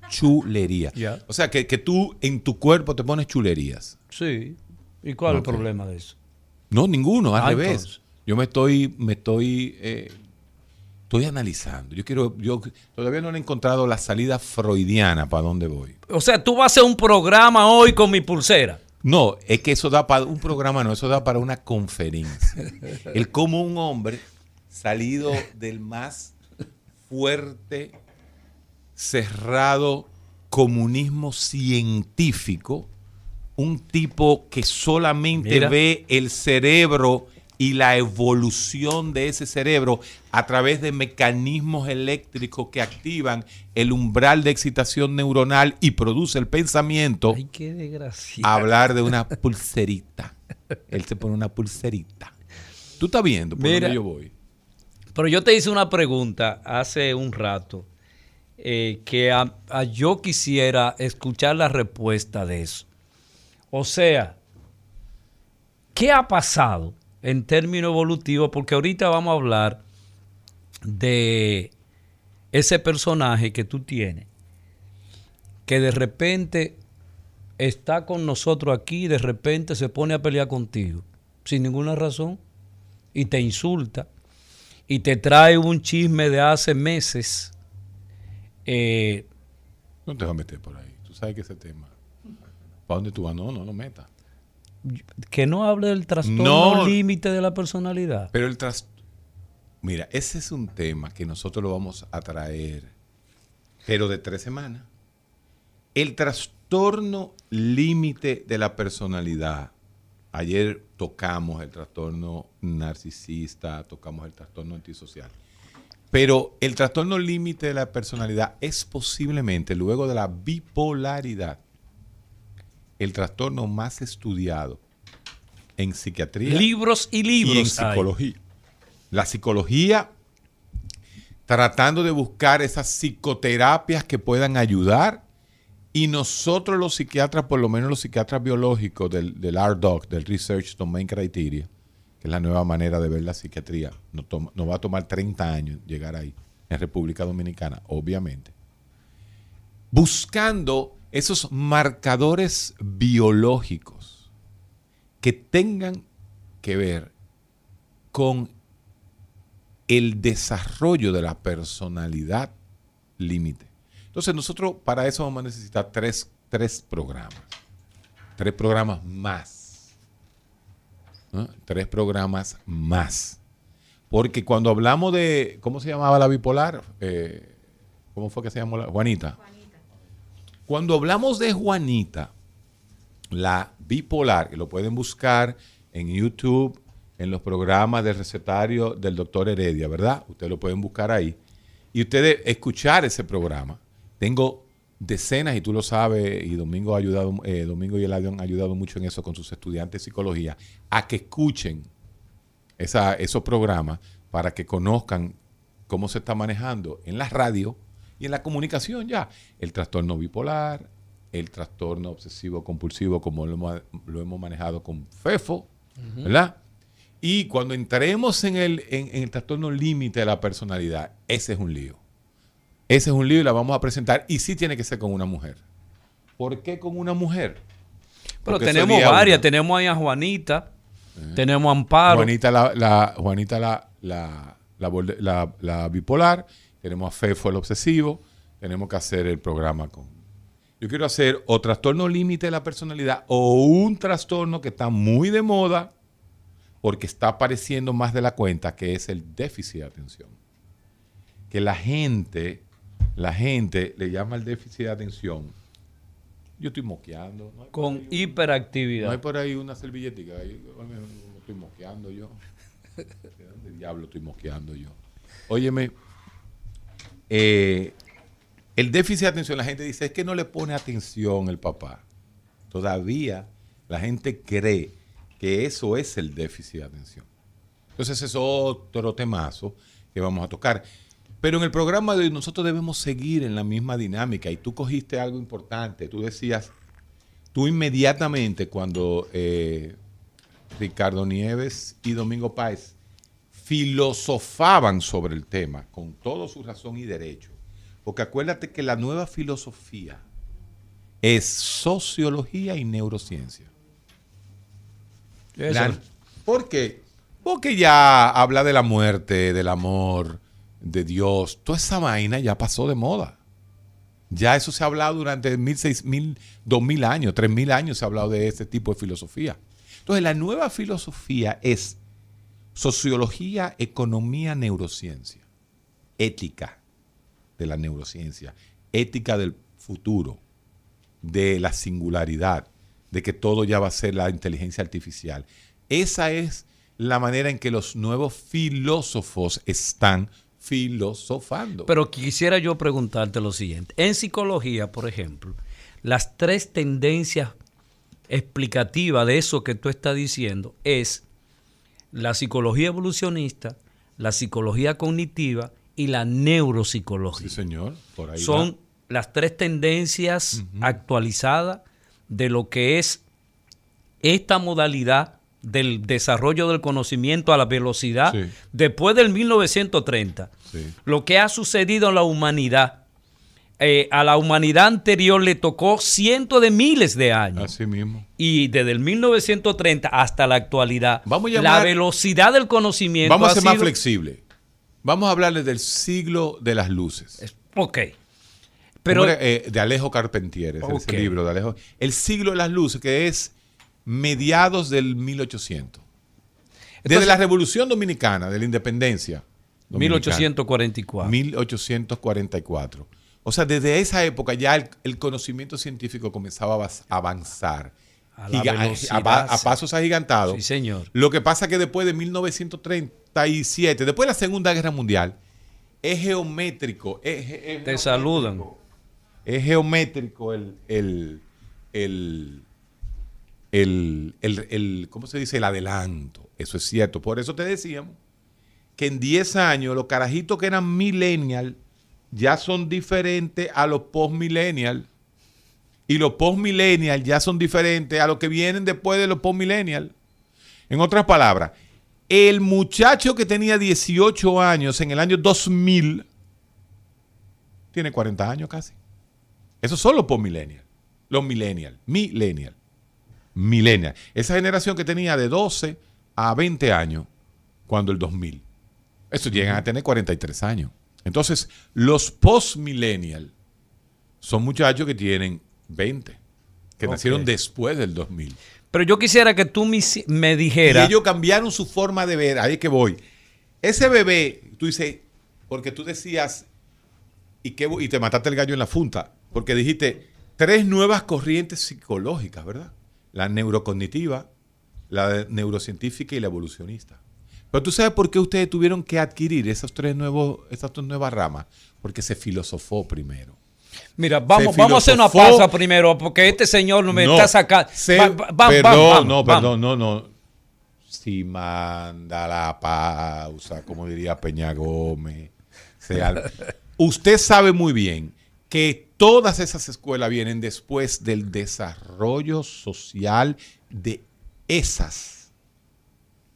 Chulería. Ya. O sea, que, que tú en tu cuerpo te pones chulerías. Sí. ¿Y cuál es el problema de eso? No, ninguno, al Ah, revés. entonces. Yo me estoy, me estoy, eh, estoy analizando. Yo quiero, yo todavía no he encontrado la salida freudiana para dónde voy. O sea, tú vas a hacer un programa hoy con mi pulsera. No, es que eso da para un programa, no, eso da para una conferencia. El cómo un hombre salido del más fuerte, cerrado comunismo científico, un tipo que solamente Mira. ve el cerebro y la evolución de ese cerebro a través de mecanismos eléctricos que activan el umbral de excitación neuronal y produce el pensamiento Ay, qué desgracia. hablar de una pulserita. Él se pone una pulserita. Tú estás viendo por Mira. dónde yo voy. Pero yo te hice una pregunta hace un rato eh, que a- yo quisiera escuchar la respuesta de eso. O sea, ¿qué ha pasado en términos evolutivos? Porque ahorita vamos a hablar de ese personaje que tú tienes, que de repente está con nosotros aquí y de repente se pone a pelear contigo, sin ninguna razón, y te insulta, y te trae un chisme de hace meses. Eh, No te vas a meter por ahí. Tú sabes que ese tema. ¿Para dónde tú vas? No, no lo metas. que no hable del trastorno No. límite de la personalidad. Pero el tras... Mira, ese es un tema que nosotros lo vamos a traer, pero de tres semanas. El trastorno límite de la personalidad. Ayer tocamos el trastorno narcisista, tocamos el trastorno antisocial. Pero el trastorno límite de la personalidad es posiblemente, luego de la bipolaridad, el trastorno más estudiado en psiquiatría Libros y libros. y en hay. psicología. La psicología tratando de buscar esas psicoterapias que puedan ayudar y nosotros los psiquiatras, por lo menos los psiquiatras biológicos del, del RDoc, del Research Domain Criteria, que es la nueva manera de ver la psiquiatría, nos, nos va a tomar 30 años llegar ahí, en República Dominicana, obviamente, buscando esos marcadores biológicos que tengan que ver con el desarrollo de la personalidad límite. Entonces nosotros para eso vamos a necesitar tres, tres programas. Tres programas más. ¿No? Tres programas más. Porque cuando hablamos de, ¿cómo se llamaba la bipolar? Eh, ¿Cómo fue que se llamó la? Juanita. Cuando hablamos de Juanita, la bipolar, que lo pueden buscar en YouTube, en los programas del recetario del doctor Heredia, ¿verdad? Ustedes lo pueden buscar ahí. Y ustedes escuchar ese programa. Tengo decenas, y tú lo sabes, y Domingo, ha ayudado, eh, Domingo y Eladio han ayudado mucho en eso con sus estudiantes de psicología, a que escuchen esa- esos programas para que conozcan cómo se está manejando en la radio y en la comunicación ya. El trastorno bipolar, el trastorno obsesivo compulsivo, como lo, hemos- lo hemos manejado con FEFO, ¿verdad? Y cuando entremos en el, en, en el trastorno límite de la personalidad, ese es un lío. Ese es un libro y la vamos a presentar. Y sí tiene que ser con una mujer. ¿Por qué con una mujer? Pero tenemos varias. una. Tenemos ahí a Juanita, tenemos a Amparo. Juanita la, la- Juanita la, la, la borde- la- la bipolar, tenemos a Fefo el obsesivo, tenemos que hacer el programa con... Yo quiero hacer o trastorno límite de la personalidad o un trastorno que está muy de moda porque está apareciendo más de la cuenta, que es el déficit de atención. Que la gente, la gente le llama el déficit de atención. Yo estoy moqueando. con hiperactividad. no hay por ahí una me estoy mosqueando yo. ¿De dónde diablo estoy mosqueando yo? Óyeme, eh, el déficit de atención, la gente dice, es que no le pone atención el papá. Todavía la gente cree que eso es el déficit de atención. Entonces es otro temazo que vamos a tocar. Pero en el programa de hoy nosotros debemos seguir en la misma dinámica. Y tú cogiste algo importante. Tú decías, tú inmediatamente cuando eh, Ricardo Nieves y Domingo Páez filosofaban sobre el tema con toda su razón y derecho, porque acuérdate que la nueva filosofía es sociología y neurociencia. La- ¿Por qué? Porque ya habla de la muerte, del amor, de Dios. Toda esa vaina ya pasó de moda. Ya eso se ha hablado durante mil, seis mil, dos mil años, tres mil años se ha hablado de este tipo de filosofía. Entonces, la nueva filosofía es sociología, economía, neurociencia, ética de la neurociencia, ética del futuro, de la singularidad, de que todo ya va a ser la inteligencia artificial. Esa es la manera en que los nuevos filósofos están filosofando. Pero quisiera yo preguntarte lo siguiente. En psicología, por ejemplo, las tres tendencias explicativas de eso que tú estás diciendo es la psicología evolucionista, la psicología cognitiva y la neuropsicología. sí, señor, por ahí Son va. las tres tendencias actualizadas de lo que es esta modalidad del desarrollo del conocimiento a la velocidad Sí. después del 1930. Sí. Lo que ha sucedido en la humanidad, eh, a la humanidad anterior le tocó cientos de miles de años. Así mismo. Y desde el 1930 hasta la actualidad, Vamos a la velocidad del conocimiento Vamos a ser más flexible. Vamos a hablarles del siglo de las luces. Ok. Pero. Eh, de Alejo Carpentier, ese Ok. libro de Alejo. El siglo de las luces, que es mediados del 1800. Desde la Revolución Dominicana, de la Independencia. dominicana, 1844. 1844. O sea, desde esa época ya el, el conocimiento científico comenzaba a avanzar. A Giga- a- a, pasos agigantados. Sí, señor. Lo que pasa que después de 1937, después de la Segunda Guerra Mundial, es geométrico. es ge- es Te geométrico. saludan. Es geométrico el, el, el, el, el- el- ¿cómo se dice? El adelanto. Eso es cierto. Por eso te decíamos que en 10 años los carajitos que eran millennial ya son diferentes a los post-millennial. Y los post-millennial ya son diferentes a los que vienen después de los post-millennial. En otras palabras, el muchacho que tenía 18 años en el año 2000 tiene 40 años casi. Esos son los post-millennial. Los millennial. Millennial. Millennial. Esa generación que tenía de 12 a 20 años cuando el 2000. Estos llegan a tener 43 años. Entonces, los post-millennial son muchachos que tienen 20, que nacieron después del 2000. Pero yo quisiera que tú me, me Y dijeras. ellos cambiaron su forma de ver. Ahí es que voy. Ese bebé, tú dices, porque tú decías, y, qué bo- y te mataste el gallo en la funta, porque dijiste tres nuevas corrientes psicológicas, ¿verdad? La neurocognitiva, la neurocientífica y la evolucionista. Pero tú sabes por qué ustedes tuvieron que adquirir esos tres nuevos, esas tres nuevas ramas, porque se filosofó primero. Mira, vamos, vamos a hacer una pausa primero, porque este señor no me No, está sacando. se- Va- va- perdón, vamos, no, vamos. perdón, no, no. Si manda la pausa, como diría Peña Gómez. sea- usted sabe muy bien que todas esas escuelas vienen después del desarrollo social de esas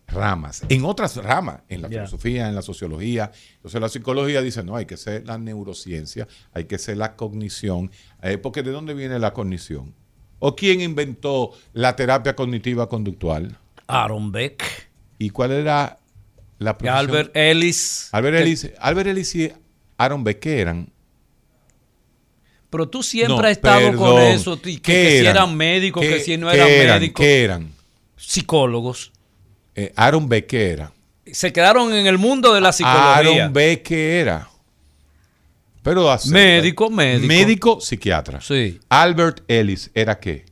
ramas. En otras ramas, en la filosofía, en la sociología. Entonces la psicología dice, no, hay que ser la neurociencia, hay que ser la cognición. Eh, porque ¿de dónde viene la cognición? ¿O quién inventó la terapia cognitiva conductual? Aaron Beck, ¿Y cuál era la profesión? Albert Ellis. Albert Ellis, Albert Ellis y Aaron Beck, ¿qué eran? Pero tú siempre No, has estado con eso, que, ¿Qué que si eran? médicos, que ¿Qué- si no eran eran? médicos, ¿Qué eran? psicólogos. Eh, Aaron Beck, ¿qué era? Se quedaron en el mundo de la psicología. Aaron Beck, ¿qué era? Pero acepta. Médico, médico. Médico, psiquiatra. Sí. Albert Ellis era qué?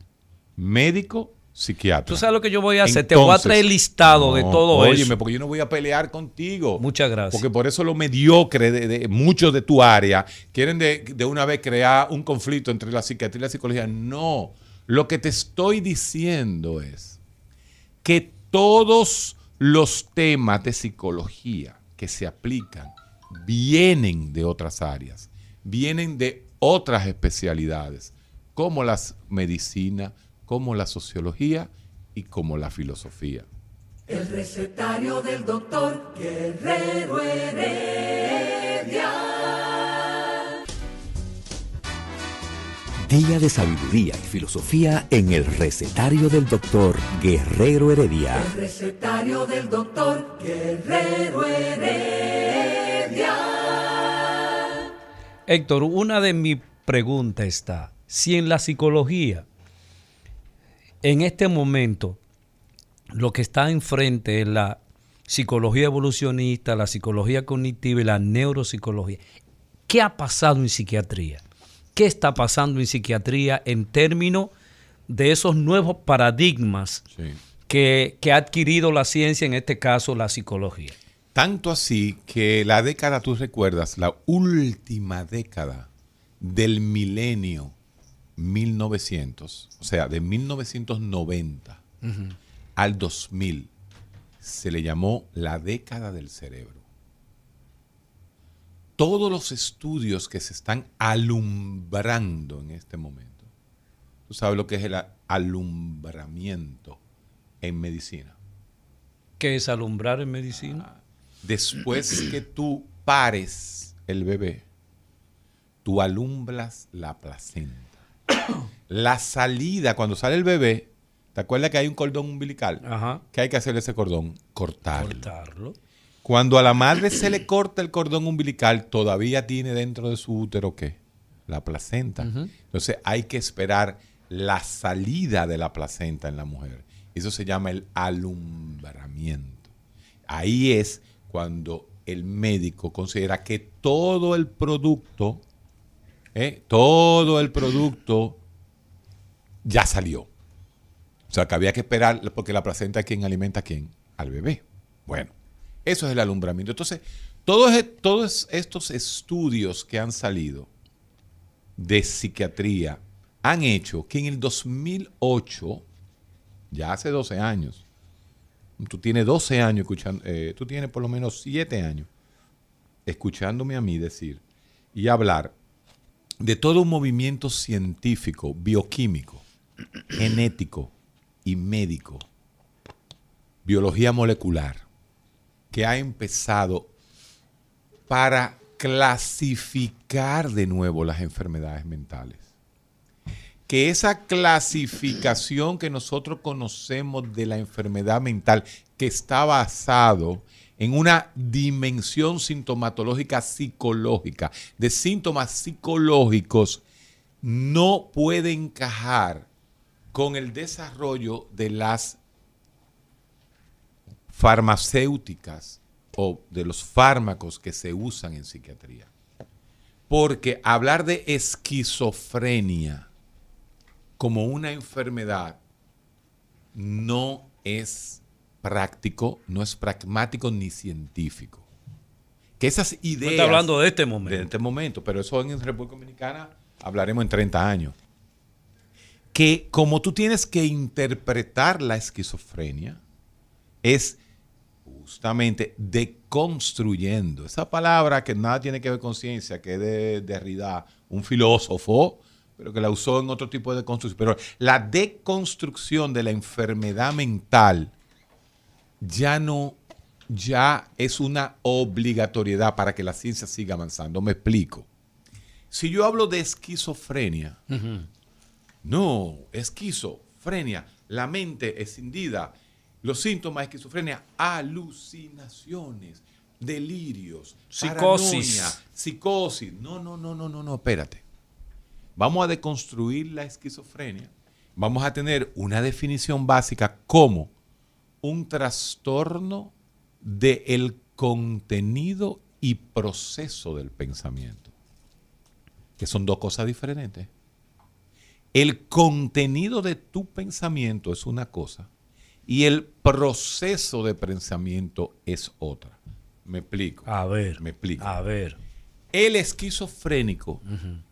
Médico, psiquiatra. Tú sabes lo que yo voy a hacer. Te voy a traer el listado de todo óyeme, eso. porque yo no voy a pelear contigo. Muchas gracias. Porque por eso lo mediocre de, de muchos de tu área quieren de, de una vez crear un conflicto entre la psiquiatría y la psicología. No. Lo que te estoy diciendo es que todos los temas de psicología que se aplican vienen de otras áreas, vienen de otras especialidades, como la medicina, como la sociología y como la filosofía. El recetario del doctor Guerrero Heredia. Día de sabiduría y filosofía en el recetario del doctor Guerrero Heredia. El recetario del doctor Guerrero Heredia. Héctor, una de mis preguntas está, si en la psicología, en este momento, lo que está enfrente es la psicología evolucionista, la psicología cognitiva y la neuropsicología, ¿qué ha pasado en psiquiatría? ¿Qué está pasando en psiquiatría en términos de esos nuevos paradigmas Sí. que, que ha adquirido la ciencia, en este caso la psicología? Tanto así que la década, tú recuerdas, la última década del milenio 1900, o sea, de 1990 al 2000, se le llamó la década del cerebro. Todos los estudios que se están alumbrando en este momento, tú sabes lo que es el alumbramiento en medicina. ¿Qué es alumbrar en medicina? Después que tú pares el bebé, tú alumbras la placenta. La salida, cuando sale el bebé, ¿te acuerdas que hay un cordón umbilical? Ajá. ¿Qué hay que hacer ese cordón? Cortarlo. Cortarlo. Cuando a la madre se le corta el cordón umbilical, todavía tiene dentro de su útero qué? La placenta. Entonces hay que esperar la salida de la placenta en la mujer. Eso se llama el alumbramiento. Ahí es cuando el médico considera que todo el producto, ¿eh? todo el producto ya salió. O sea, que había que esperar, porque la placenta, ¿quién alimenta a quién? Al bebé. Bueno, eso es el alumbramiento. Entonces, todos, todos estos estudios que han salido de psiquiatría han hecho que en el 2008, ya hace 12 años, tú tienes 12 años escuchando, eh, tú tienes por lo menos 7 años escuchándome a mí decir y hablar de todo un movimiento científico, bioquímico, genético y médico, biología molecular, que ha empezado para clasificar de nuevo las enfermedades mentales. Que esa clasificación que nosotros conocemos de la enfermedad mental, que está basado una dimensión sintomatológica psicológica, de síntomas psicológicos, no puede encajar con el desarrollo de las farmacéuticas o de los fármacos que se usan en psiquiatría. Porque hablar de esquizofrenia como una enfermedad no es práctico, no es pragmático ni científico. Que esas No ideas... está hablando de este de momento. este momento, pero eso en República Dominicana hablaremos en 30 años. Que como tú tienes que interpretar la esquizofrenia, es justamente deconstruyendo. Esa palabra que nada tiene que ver con ciencia, que es de Derrida, un filósofo, pero que la usó en otro tipo de construcción. Pero la deconstrucción de la enfermedad mental ya no, ya es una obligatoriedad para que la ciencia siga avanzando. Me explico. Si yo hablo de esquizofrenia, no, esquizofrenia, la mente escindida, los síntomas de esquizofrenia, alucinaciones, delirios, Psicosis. paranoia, psicosis. No, no, no, no, no, no, espérate. Vamos a deconstruir la esquizofrenia. Vamos a tener una definición básica como un trastorno del contenido y proceso del pensamiento, que son dos cosas diferentes. El contenido de tu pensamiento es una cosa y el proceso de pensamiento es otra. Me explico. A ver. Me explico. A ver. El esquizofrénico,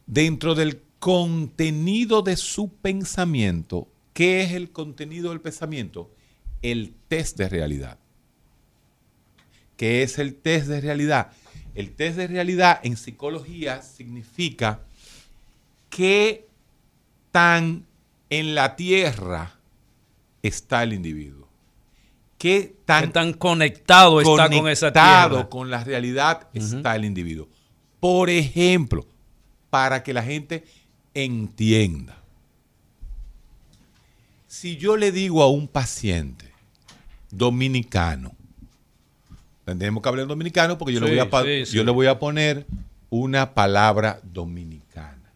dentro del contenido de su pensamiento, ¿qué es el contenido del pensamiento? El test de realidad. ¿Qué es el test de realidad? El test de realidad en psicología significa qué tan en la tierra está el individuo. ¿Qué tan, ¿Qué tan conectado está con esa conectado tierra? con la realidad está el individuo? Por ejemplo, para que la gente entienda. Si yo le digo a un paciente dominicano, tendremos que hablar en dominicano porque yo, le voy a, sí. yo le voy a poner una palabra dominicana.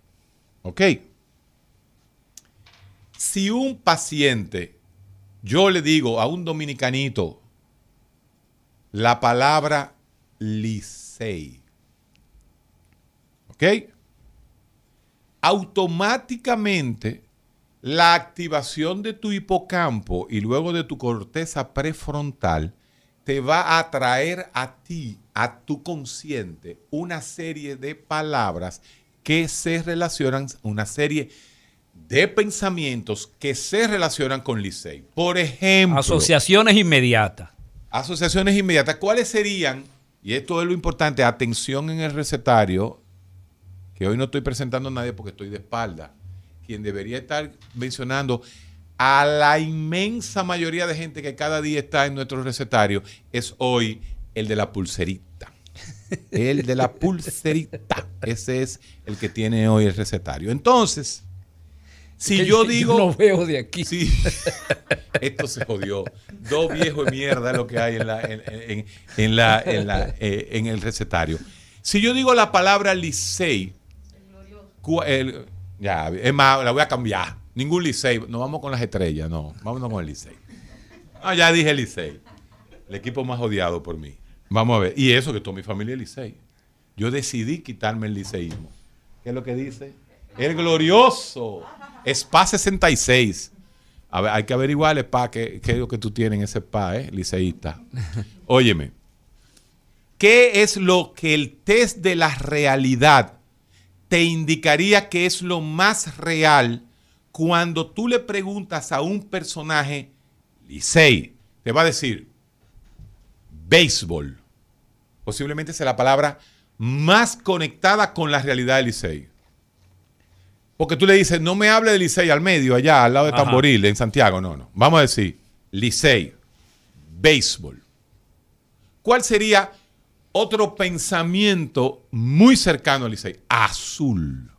¿Ok? Si un paciente, yo le digo a un dominicanito la palabra Licey, ¿ok? Automáticamente la activación de tu hipocampo y luego de tu corteza prefrontal te va a traer a ti, a tu consciente, una serie de palabras que se relacionan, una serie de pensamientos que se relacionan con Licey. Por ejemplo, Asociaciones inmediatas. asociaciones inmediatas. ¿Cuáles serían? Y esto es lo importante, atención en el recetario, que hoy no estoy presentando a nadie porque estoy de espalda. Quien debería estar mencionando a la inmensa mayoría de gente que cada día está en nuestro recetario es hoy el de la pulserita. El de la pulserita. Ese es el que tiene hoy el recetario. Entonces, si Que yo digo... no veo de aquí. Sí. Esto se jodió. Dos viejos de mierda lo que hay en, la, en, en- en la, en, la, eh, en el recetario. Si yo digo la palabra Licey, cu- el- ya, es más, la voy a cambiar. Ningún Licey. No vamos con las estrellas, no. Vámonos con el Licey. Ah, ya dije Licey. El equipo más odiado por mí. Vamos a ver. Y eso que toda mi familia es Licey. Yo decidí quitarme el liceísmo. ¿Qué es lo que dice? El glorioso. SPA 66. A ver, hay que averiguar, SPA, qué, qué es lo que tú tienes en ese SPA, ¿eh? Liceísta. Óyeme. ¿Qué es lo que el test de la realidad te indicaría que es lo más real cuando tú le preguntas a un personaje, Licey, te va a decir, béisbol. Posiblemente sea la palabra más conectada con la realidad del Licey. Porque tú le dices, no me hable de Licey al medio, allá, al lado de Ajá. Tamboril, en Santiago. No, no. Vamos a decir, Licey, béisbol. ¿Cuál sería otro pensamiento muy cercano al Licey? Azul.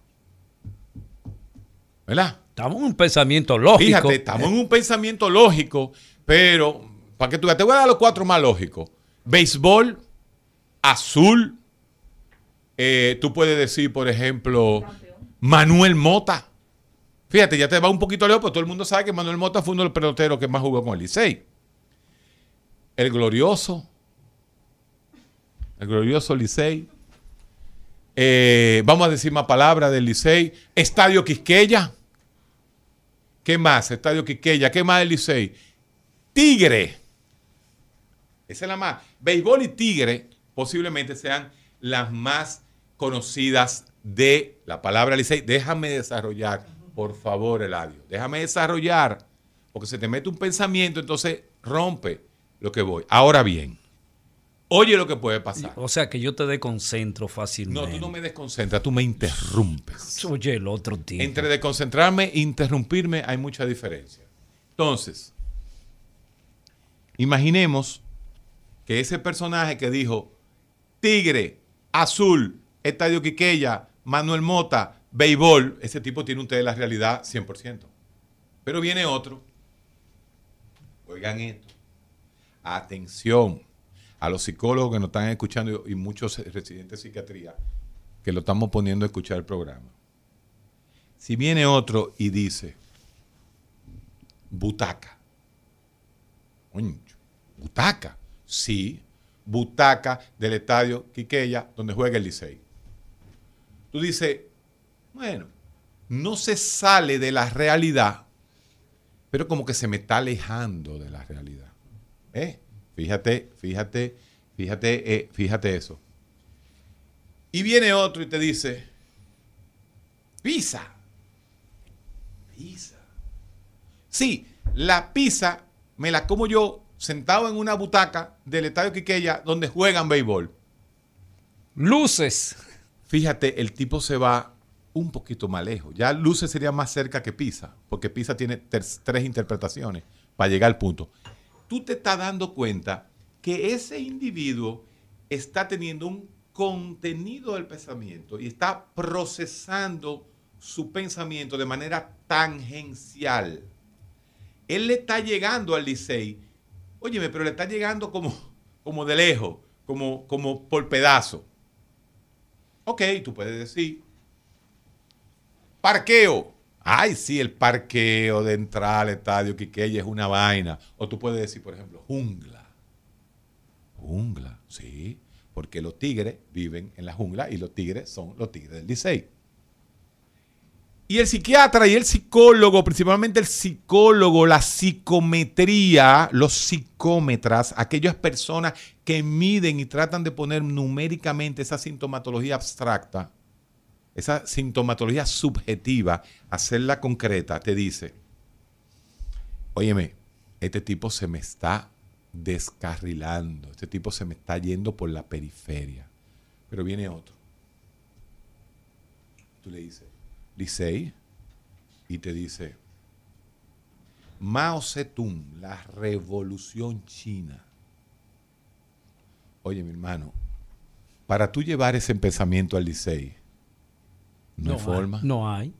¿Verdad? Estamos en un pensamiento lógico. Fíjate, estamos en un pensamiento lógico, pero para que tú te voy a dar los cuatro más lógicos. Béisbol, azul, eh, tú puedes decir, por ejemplo, Manuel Mota. Fíjate, ya te va un poquito lejos, pero todo el mundo sabe que Manuel Mota fue uno de los peloteros que más jugó con el Licey. El glorioso. El glorioso Licey. Eh, vamos a decir más palabras del Licey. Estadio Quisqueya. ¿Qué más? Estadio Quisqueya. ¿Qué más del Licey? Tigre. Esa es la más. Béisbol y Tigre posiblemente sean las más conocidas de la palabra Licey. Déjame desarrollar, por favor, Eladio. Déjame desarrollar, porque se te mete un pensamiento, entonces rompe lo que voy. Ahora bien, oye lo que puede pasar. O sea que yo te desconcentro fácilmente. No, tú no me desconcentras, tú me interrumpes. Oye, el otro tipo. Entre desconcentrarme e interrumpirme hay mucha diferencia. Entonces, Imaginemos que ese personaje que dijo Tigre, Azul, Estadio Quiqueya, Manuel Mota, Béisbol, ese tipo tiene de la realidad 100%. Pero viene otro. Oigan esto. Atención a los psicólogos que nos están escuchando y muchos residentes de psiquiatría que lo estamos poniendo a escuchar el programa. Si viene otro y dice, butaca. Butaca. Sí, butaca del estadio Quiqueya, donde juega el Licey. Tú dices, bueno, no se sale de la realidad, pero como que se me está alejando de la realidad. ¿Eh? Fíjate, fíjate, fíjate, eh, fíjate eso. Y viene otro y te dice, pizza. Pizza. Sí, la pizza me la como yo sentado en una butaca del Estadio Quiqueya donde juegan béisbol. Luces. Fíjate, el tipo se va un poquito más lejos. Ya luces sería más cerca que pizza, porque pizza tiene tres interpretaciones para llegar al punto. Tú te estás dando cuenta que ese individuo está teniendo un contenido del pensamiento y está procesando su pensamiento de manera tangencial. Él le está llegando al Licey, óyeme, pero le está llegando como, como de lejos, como, como por pedazo. Ok, tú puedes decir, parqueo. Ay, sí, el parqueo de entrar al estadio Quiqueya es una vaina. O tú puedes decir, por ejemplo, jungla. Jungla, sí, porque los tigres viven en la jungla y los tigres son los tigres del Licey. Y el psiquiatra y el psicólogo, principalmente el psicólogo, la psicometría, los psicómetras, aquellas personas que miden y tratan de poner numéricamente esa sintomatología abstracta, esa sintomatología subjetiva, hacerla concreta, te dice, óyeme, este tipo se me está descarrilando, este tipo se me está yendo por la periferia. Pero viene otro. Tú le dices, Licey y te dice, Mao Zedong, la revolución china. Oye, mi hermano, para tú llevar ese pensamiento al Licey, no, hay forma. No hay.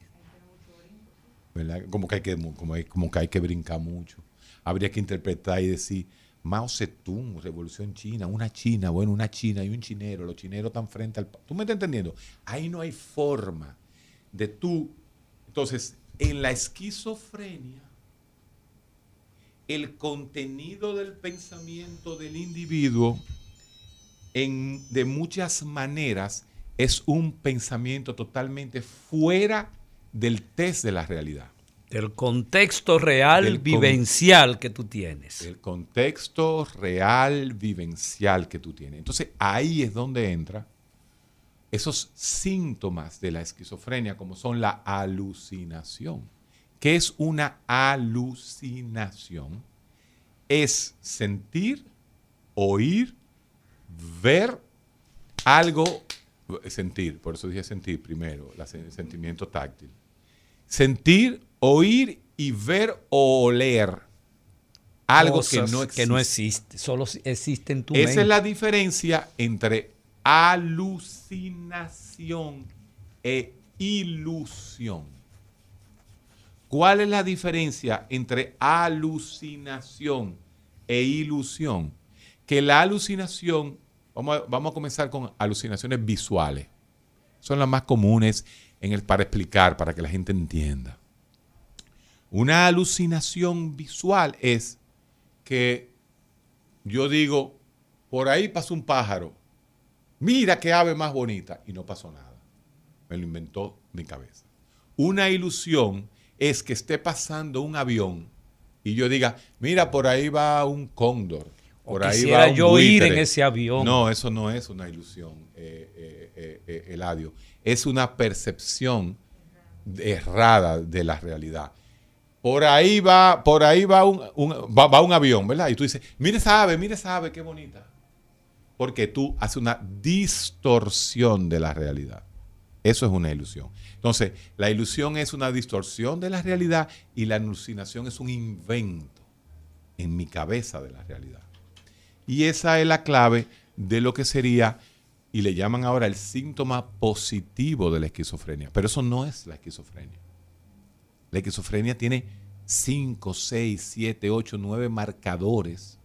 ¿verdad? Como que, hay que, como, hay, como que hay que brincar mucho. Habría que interpretar y decir, Mao Zedong, revolución china, una china, bueno, una china y un chinero, los chineros están frente al... ¿Tú me estás entendiendo? Ahí no hay forma de tú. Entonces, en la esquizofrenia, el contenido del pensamiento del individuo, en, de muchas maneras, es un pensamiento totalmente fuera del test de la realidad. Del contexto real Del con- vivencial que tú tienes. El contexto real vivencial que tú tienes. Entonces ahí es donde entra esos síntomas de la esquizofrenia, como son la alucinación. ¿Qué es una alucinación? Es sentir, oír, ver algo, sentir, por eso dije sentir primero, el sentimiento táctil. Sentir, oír y ver o oler algo que no existe. que no existe, solo existe en tu Esa mente. es la diferencia entre alucinación e ilusión. ¿Cuál es la diferencia entre alucinación e ilusión? Que la alucinación, vamos a, comenzar con alucinaciones visuales. Son las más comunes para explicar, para que la gente entienda. Una alucinación visual es que yo digo, por ahí pasó un pájaro, mira qué ave más bonita, y no pasó nada. Me lo inventó mi cabeza. Una ilusión es que esté pasando un avión y yo diga, mira, por ahí va un cóndor. O Por ahí quisiera va yo ir buitre". en ese avión. No, eso no es una ilusión, eh, eh, eh, eh, Eladio. Es una percepción errada de la realidad. Por ahí va, por ahí va un, un- va, va un avión, ¿verdad? Y tú dices, mire esa ave, mire esa ave, qué bonita. Porque tú haces una distorsión de la realidad. Eso es una ilusión. Entonces, la ilusión es una distorsión de la realidad y la alucinación es un invento. en mi cabeza de la realidad. Y esa es la clave de lo que sería, y le llaman ahora el síntoma positivo de la esquizofrenia. Pero eso no es la esquizofrenia. La esquizofrenia tiene 5, 6, 7, 8, 9 marcadores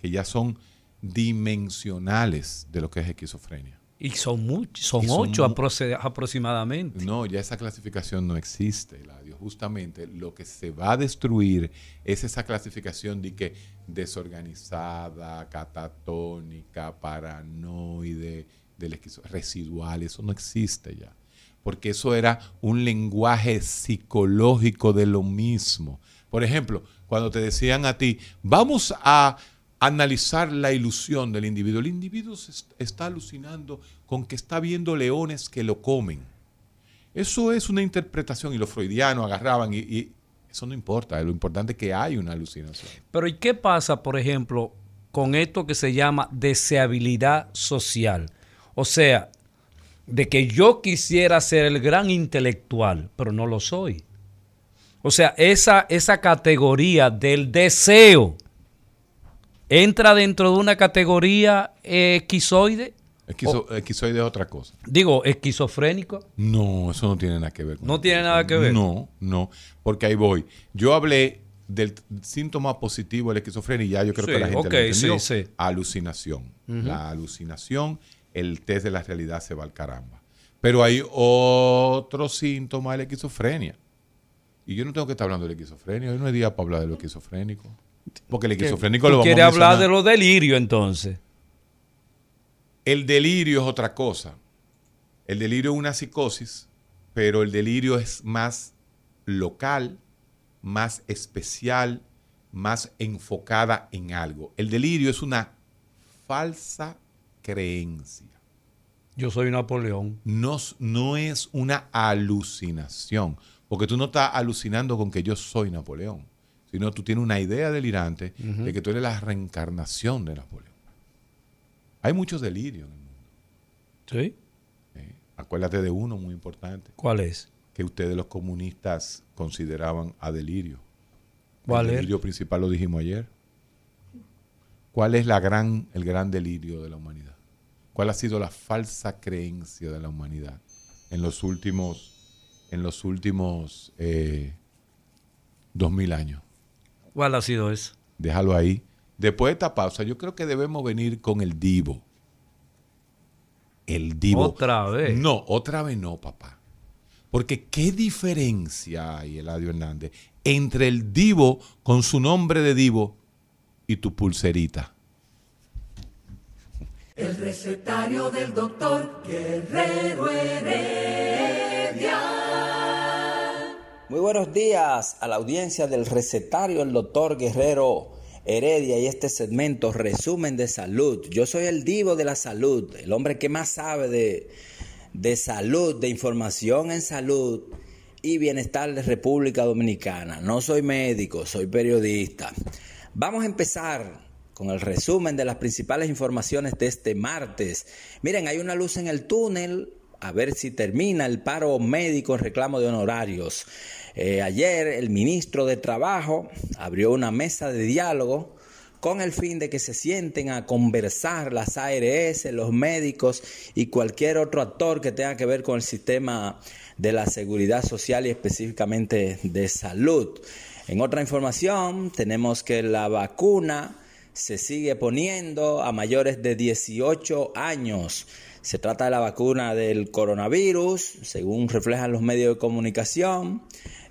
que ya son dimensionales de lo que es esquizofrenia. Y son muchos, son Y son ocho aproximadamente. No, ya esa clasificación no existe. Justamente lo que se va a destruir es esa clasificación de que desorganizada, catatónica, paranoide, del residual, eso no existe ya. Porque eso era un lenguaje psicológico de lo mismo. Por ejemplo, cuando te decían a ti, vamos a analizar la ilusión del individuo. El individuo se est- está alucinando con que está viendo leones que lo comen. Eso es una interpretación y los freudianos agarraban y, y eso no importa, lo importante es que hay una alucinación. Pero ¿y qué pasa, por ejemplo, con esto que se llama deseabilidad social? O sea, de que yo quisiera ser el gran intelectual, pero no lo soy. O sea, esa, esa categoría del deseo entra dentro de una categoría eh, esquizoide, Esquizo- esquizoide es otra cosa. digo, esquizofrénico. No, eso no tiene nada que ver. con No tiene nada que ver. No, no, porque ahí voy. Yo hablé del síntoma positivo de la esquizofrenia y ya yo creo Sí, que la gente ok, lo entendió. sí, sí. Alucinación. La alucinación, el test de la realidad se va al caramba. Pero hay otro síntoma de la esquizofrenia. Y yo no tengo que estar hablando de la esquizofrenia. Hoy no es día para hablar de lo esquizofrénico. Porque el esquizofrénico lo ¿Tú vamos a quieres hablar de los delirios entonces? El delirio es otra cosa. El delirio es una psicosis, pero el delirio es más local, más especial, más enfocada en algo. El delirio es una falsa creencia. Yo soy Napoleón. No, es una alucinación, porque tú no estás alucinando con que yo soy Napoleón, sino tú tienes una idea delirante de que tú eres la reencarnación de Napoleón. Hay muchos delirios en el mundo. ¿Sí? ¿eh? Acuérdate de uno muy importante, ¿Cuál es? que ustedes los comunistas consideraban a delirio. ¿Cuál el es? delirio principal lo dijimos ayer. ¿Cuál es la gran, el gran delirio de la humanidad? ¿Cuál ha sido la falsa creencia de la humanidad en los últimos, en los últimos eh, dos mil años? ¿Cuál ha sido eso? Déjalo ahí. Después de esta pausa, yo creo que debemos venir con el divo. El divo. Otra vez. No, otra vez no, papá. Porque qué diferencia hay, Eladio Hernández, entre el divo con su nombre de divo y tu pulserita. El recetario del doctor Guerrero Heredia. Muy buenos días a la audiencia del recetario el doctor Guerrero Heredia y este segmento resumen de salud. Yo soy el divo de la salud, el hombre que más sabe de, de salud, de información en salud y bienestar de República Dominicana. No soy médico, soy periodista. Vamos a empezar con el resumen de las principales informaciones de este martes. Miren, hay una luz en el túnel. A ver si termina el paro médico en reclamo de honorarios. Eh, ayer el ministro de Trabajo abrió una mesa de diálogo con el fin de que se sienten a conversar las ARS, los médicos y cualquier otro actor que tenga que ver con el sistema de la seguridad social y específicamente de salud. En otra información, tenemos que la vacuna se sigue poniendo a mayores de 18 años. Se trata de la vacuna del coronavirus, según reflejan los medios de comunicación.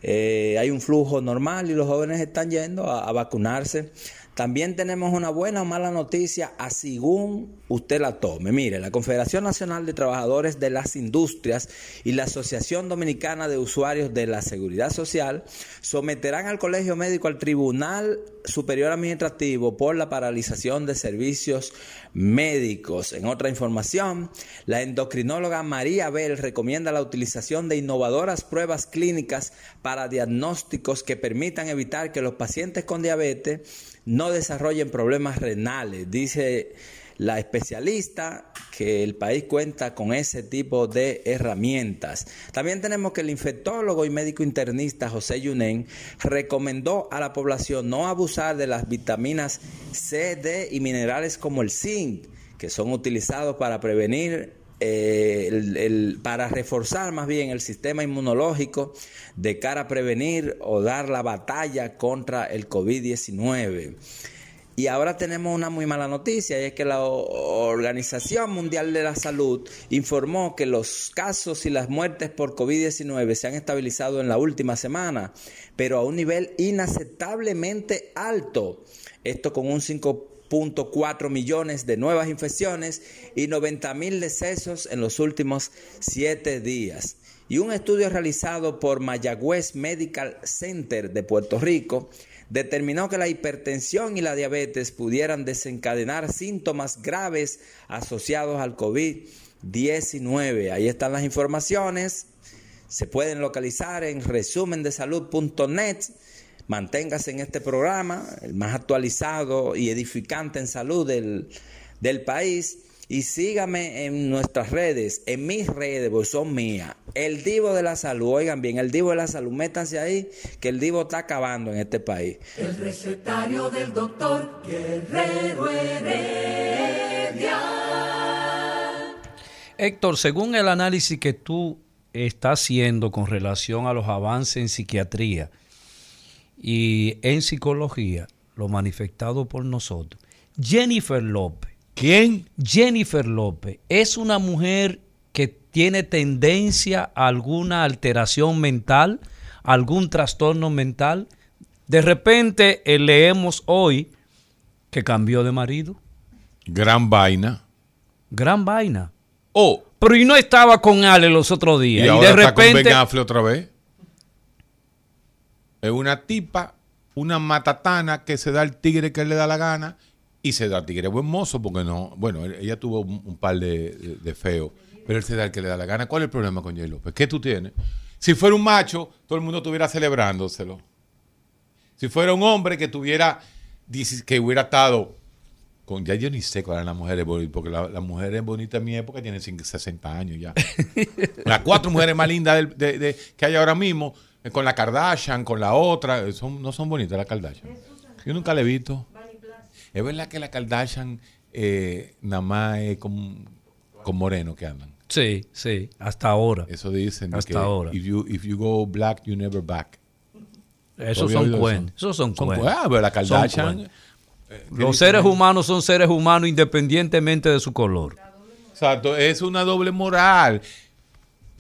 Eh, hay un flujo normal y los jóvenes están yendo a, a vacunarse. También tenemos una buena o mala noticia a según usted la tome. Mire, la Confederación Nacional de Trabajadores de las Industrias y la Asociación Dominicana de Usuarios de la Seguridad Social someterán al Colegio Médico al Tribunal Superior Administrativo por la paralización de servicios médicos. En otra información, la endocrinóloga María Bell recomienda la utilización de innovadoras pruebas clínicas para diagnósticos que permitan evitar que los pacientes con diabetes no desarrollen problemas renales. Dice la especialista que el país cuenta con ese tipo de herramientas. También tenemos que el infectólogo y médico internista José Yunen recomendó a la población no abusar de las vitaminas C, D y minerales como el zinc, que son utilizados para prevenir eh, para reforzar más bien el sistema inmunológico de cara a prevenir o dar la batalla contra el COVID-19. Y ahora tenemos una muy mala noticia, y es que la Organización Mundial de la Salud informó que los casos y las muertes por COVID-19 se han estabilizado en la última semana, pero a un nivel inaceptablemente alto. Esto con un 5.4 millones de nuevas infecciones y 90 mil decesos en los últimos siete días. Y un estudio realizado por Mayagüez Medical Center de Puerto Rico determinó que la hipertensión y la diabetes pudieran desencadenar síntomas graves asociados al COVID-19. Ahí están las informaciones. Se pueden localizar en resumendesalud.net. Manténgase en este programa, el más actualizado y edificante en salud del, del país. Y sígame en nuestras redes, en mis redes, porque son mías. El Divo de la Salud, oigan bien, el Divo de la Salud, métanse ahí, que el Divo está acabando en este país. El recetario del doctor Guerrero Heredia. Héctor, según el análisis que tú estás haciendo con relación a los avances en psiquiatría y en psicología, lo manifestado por nosotros, Jennifer López. ¿Quién? Jennifer López es una mujer que tiene tendencia a alguna alteración mental, algún trastorno mental. De repente eh, leemos hoy que cambió de marido. Gran vaina. Gran vaina. Oh, Pero y no estaba con Ale los otros días. Y, ahora de está con repente. Ben Affleck otra vez. Es una tipa, una matatana que se da al tigre que le da la gana y se da al tigre buen mozo porque no. Bueno, él- ella tuvo un, un par de, de, de feos, pero él se da al que le da la gana. ¿Cuál es el problema con J. López? ¿Qué tú tienes? Si fuera un macho, todo el mundo estuviera celebrándoselo. Si fuera un hombre que tuviera, que hubiera estado con, ya yo ni sé cuál es la mujer bonita, porque la, la mujer es bonita en mi época tiene 60 años ya. Las cuatro mujeres más lindas de- de- que hay ahora mismo, con la Kardashian, con la otra, eh, son, no son bonitas las Kardashian. Yo nunca la he visto. Es verdad que la Kardashian eh, nada más es con, con moreno que andan. Sí, sí, hasta ahora. Eso dicen. Hasta que ahora. If you, if you go black, you never back. Esos ¿Tú habías son eso? Esos son Son cuentos. cu- ah, pero la Kardashian. eh, ¿qué Los dicen? seres humanos son seres humanos independientemente de su color. Exacto, es una doble moral.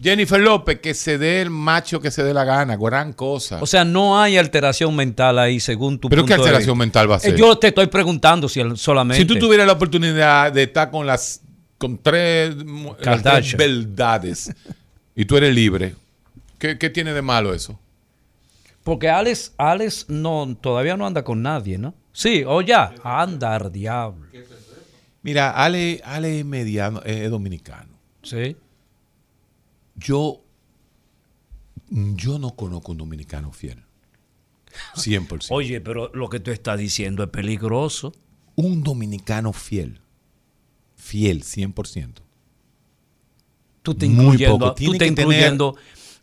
Jennifer López, que se dé el macho que se dé la gana, gran cosa. O sea, no hay alteración mental ahí, según tu ¿Pero punto qué alteración mental va a Eh, ser? Yo te estoy preguntando si solamente. si tú tuvieras la oportunidad de estar con las con tres, las tres verdades y tú eres libre, ¿qué, qué tiene de malo eso? Porque Alex, Alex no, todavía no anda con nadie, ¿no? Sí, o ya, andar diablo. Mira, Ale, Ale es mediano, es dominicano. Sí. Yo, yo no conozco un dominicano fiel. 100%. Oye, pero lo que tú estás diciendo es peligroso. un dominicano fiel. Fiel, 100%. Tú te Muy incluyendo, poco. tú te que tener- incluyendo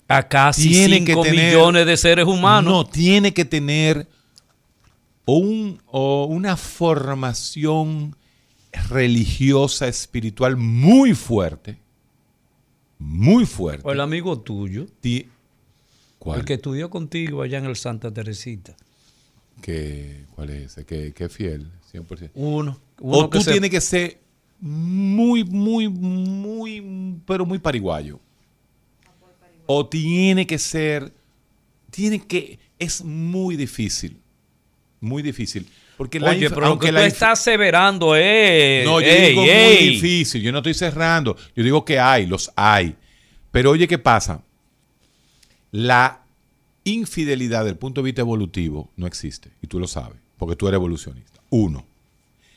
a casi tiene que 5 tener- millones de seres humanos. No, tiene que tener o, un, o una formación religiosa, espiritual muy fuerte. Muy fuerte. O el amigo tuyo, Ti- ¿Cuál? el que estudió contigo allá en el Santa Teresita. ¿Qué- ¿Cuál es ese? ¿Qué, qué fiel? 100%. Uno. uno O que tú se- tienes que ser muy, muy, muy, pero muy pariguayo. O tiene que ser, tiene que, es muy difícil, muy difícil. Porque la Oye, pero lo que tú la estás aseverando es... No, yo ey, digo muy ey. difícil, yo no estoy cerrando, yo digo que hay, los hay. Pero oye, ¿qué pasa? La infidelidad del punto de vista evolutivo no existe, y tú lo sabes, porque tú eres evolucionista. Uno. O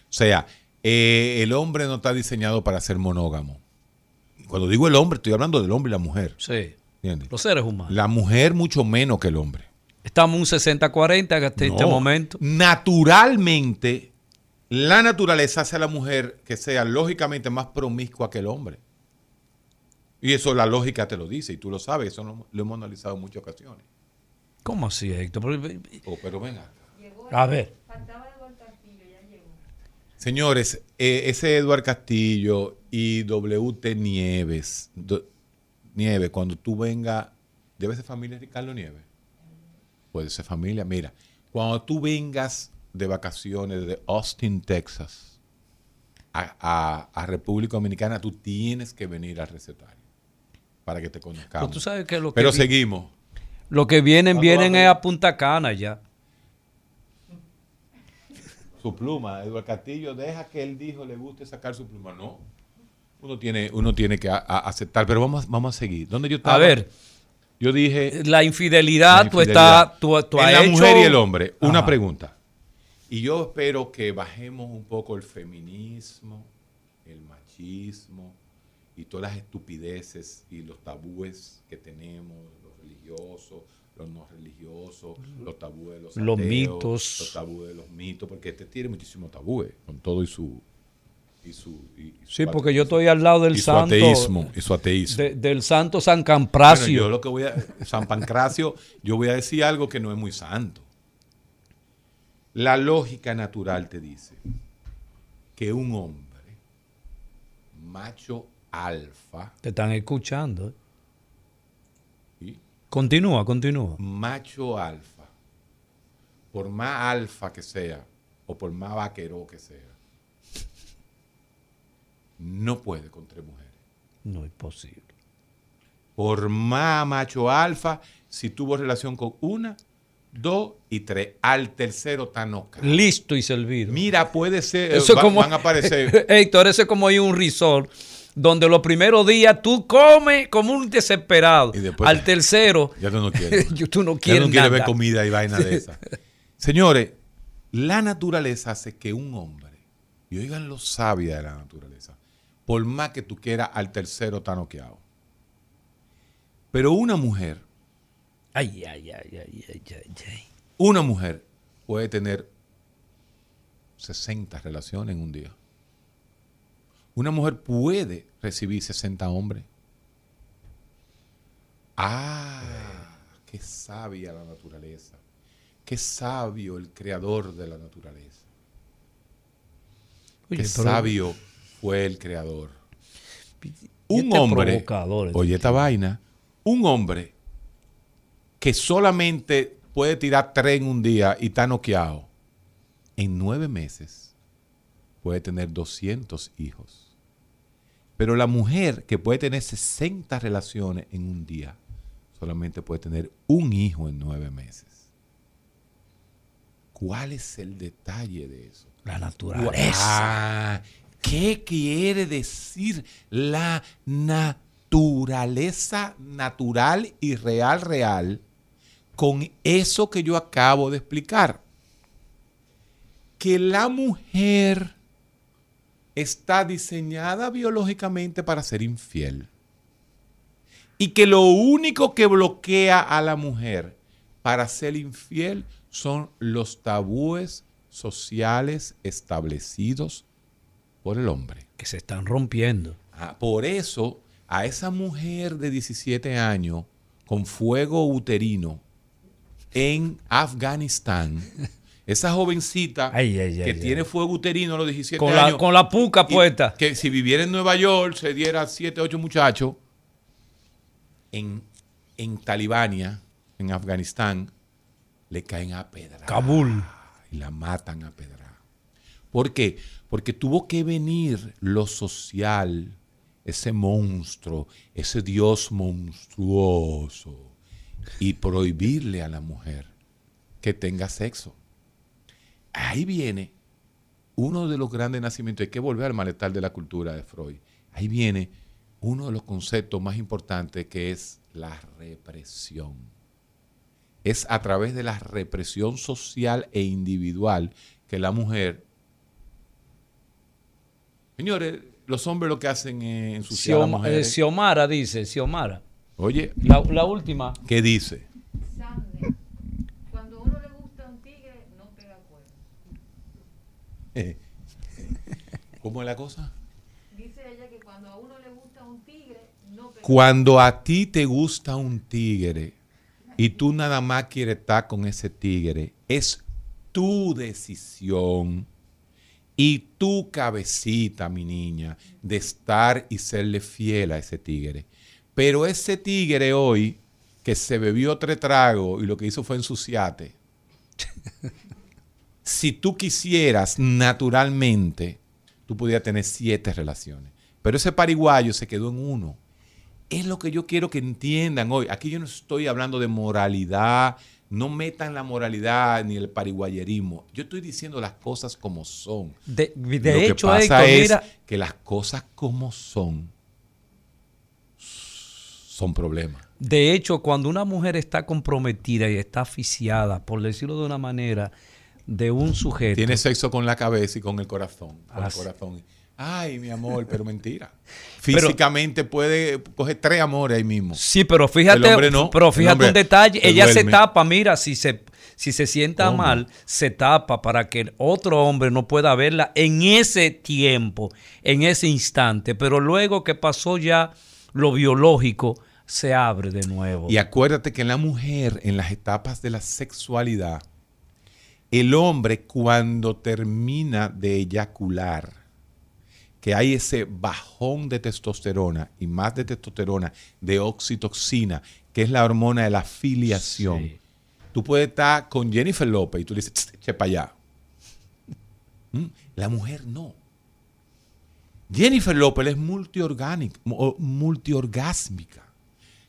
sea, eh, el hombre no está diseñado para ser monógamo. Cuando digo el hombre, estoy hablando del hombre y la mujer. Sí, ¿entiendes? los seres humanos. La mujer mucho menos que el hombre. Estamos un 60-40 hasta este momento. Naturalmente, La naturaleza hace a la mujer que sea lógicamente más promiscua que el hombre. Y eso la lógica te lo dice, y tú lo sabes, eso lo, lo hemos analizado en muchas ocasiones. ¿Cómo así, Héctor? Pero- Oh, pero venga. A ver. Señores, eh, ese Eduard Castillo y WT Nieves, do- Nieves, cuando tú vengas, debe ser familia de Ricardo Nieves. Puede ser familia. Mira, cuando tú vengas de vacaciones de Austin, Texas, a, a- a República Dominicana, tú tienes que venir al recetario para que te conozcamos. Pero tú sabes que lo que Pero seguimos. Lo que vienen, ¿Cuándo vienen es a Punta Cana ya. Su pluma, Eduardo Castillo, deja que él dijo le guste sacar su pluma. No. Uno tiene, uno tiene que a- a- aceptar, pero vamos, vamos a seguir. ¿Dónde yo estaba? A ver, Yo dije. la infidelidad, la tú infidelidad. estás, tú, tú en has la hecho- mujer y el hombre. Una Ajá. pregunta. Y yo espero que bajemos un poco el feminismo, el machismo y todas las estupideces y los tabúes que tenemos, los religiosos, los no religiosos, los tabúes de los, mitos. los tabúes de los mitos, porque este tiene muchísimos tabúes con todo y su y su y- y su Sí, porque yo estoy al lado del y su santo. ateísmo y su ateísmo. de- del santo San Bueno, Campracio. yo lo que voy a San Pancracio, yo voy a decir algo que no es muy santo. La lógica natural te dice que un hombre macho alfa, Te están escuchando. ¿eh? ¿sí? Continúa, continúa. macho alfa, por más alfa que sea o por más vaquero que sea, no puede con tres mujeres. No es posible. por más macho alfa, si tuvo relación con una, dos y tres, al tercero está noca. Listo y servido. Mira, puede ser, Eso va- como, van a aparecer. Héctor, eso es como a un resort donde los primeros días tú comes como un desesperado. Y después- Al tercero, ya tú no quieres. yo- tú no Ya quieres no quieres ver comida y vaina de esa. Señores, la naturaleza hace que un hombre, y oigan lo sabia de la naturaleza, por más que tú quieras, al tercero está noqueado. Pero una mujer, Ay, ay, ay, ay, ay, ay, ay. una mujer puede tener 60 relaciones en un día. Una mujer puede recibir 60 hombres. Ah, qué sabia la naturaleza. Qué sabio el creador de la naturaleza. Oye, qué sabio fue el creador. Un este hombre, oye esta vaina, un hombre que solamente puede tirar tres en un día y está noqueado, en nueve meses puede tener 200 hijos. Pero la mujer que puede tener 60 relaciones en un día, solamente puede tener un hijo en nueve meses. ¿Cuál es el detalle de eso? La naturaleza. Ah, ¿Qué quiere decir la naturaleza natural y real real con eso que yo acabo de explicar? Que la mujer está diseñada biológicamente para ser infiel. Y que lo único que bloquea a la mujer para ser infiel son los tabúes sociales establecidos por el hombre. Que se están rompiendo. Ah, por eso, a esa mujer de 17 años con fuego uterino en Afganistán, esa jovencita Ay, ay, ay, que tiene fuego uterino a los 17 Con la, años, con la puca puesta. que si viviera en Nueva York se diera 7, 8 muchachos en, en Talibania, en Afganistán, le caen a pedra Kabul. y la matan a pedra. ¿Por qué? Porque tuvo que venir lo social, ese monstruo, ese Dios monstruoso, y prohibirle a la mujer que tenga sexo. Ahí viene uno de los grandes nacimientos. Hay que volver al malestar de la cultura de Freud. Ahí viene uno de los conceptos más importantes que es la represión es a través de la represión social e individual que la mujer... Señores, los hombres lo que hacen es ensuciar a las Xiom- eh, mujeres. Xiomara dice, Xiomara. Oye, La, la última. ¿qué dice? Sander, cuando a uno le gusta un tigre, no pega cuerno. Eh, ¿Cómo es la cosa? Dice ella que cuando a uno le gusta un tigre, no pega. Cuando a ti te gusta un tigre y tú nada más quieres estar con ese tigre, es tu decisión y tu cabecita, mi niña, de estar y serle fiel a ese tigre. Pero ese tigre hoy, que se bebió tres tragos y lo que hizo fue ensuciarte, si tú quisieras naturalmente, tú podías tener siete relaciones. Pero ese pariguayo se quedó en uno. Es lo que yo quiero que entiendan hoy. Aquí yo no estoy hablando de moralidad, no metan la moralidad ni el pariguayerismo. Yo estoy diciendo las cosas como son. De, de lo que hecho, pasa Héctor, es mira, que las cosas como son son problemas. de hecho, cuando una mujer está comprometida y está asfixiada, por decirlo de una manera, de un sujeto. Tiene sexo con la cabeza y con el corazón. Con el corazón. Ay, mi amor, pero mentira. Físicamente puede coger tres amores ahí mismo. Sí, pero fíjate, no. pero fíjate un detalle, se ella se tapa, mira, si se si se sienta ¿Cómo? mal, se tapa para que el otro hombre no pueda verla en ese tiempo, en ese instante, pero luego que pasó ya lo biológico, se abre de nuevo. Y acuérdate que en la mujer, en las etapas de la sexualidad, el hombre cuando termina de eyacular, que hay ese bajón de testosterona y más de testosterona, de oxitoxina, que es la hormona de la filiación. Sí. Tú puedes estar con Jennifer López y tú le dices, "Tss, eche para allá. ¿Mm? La mujer no. Jennifer López es multiorgánica, multiorgásmica.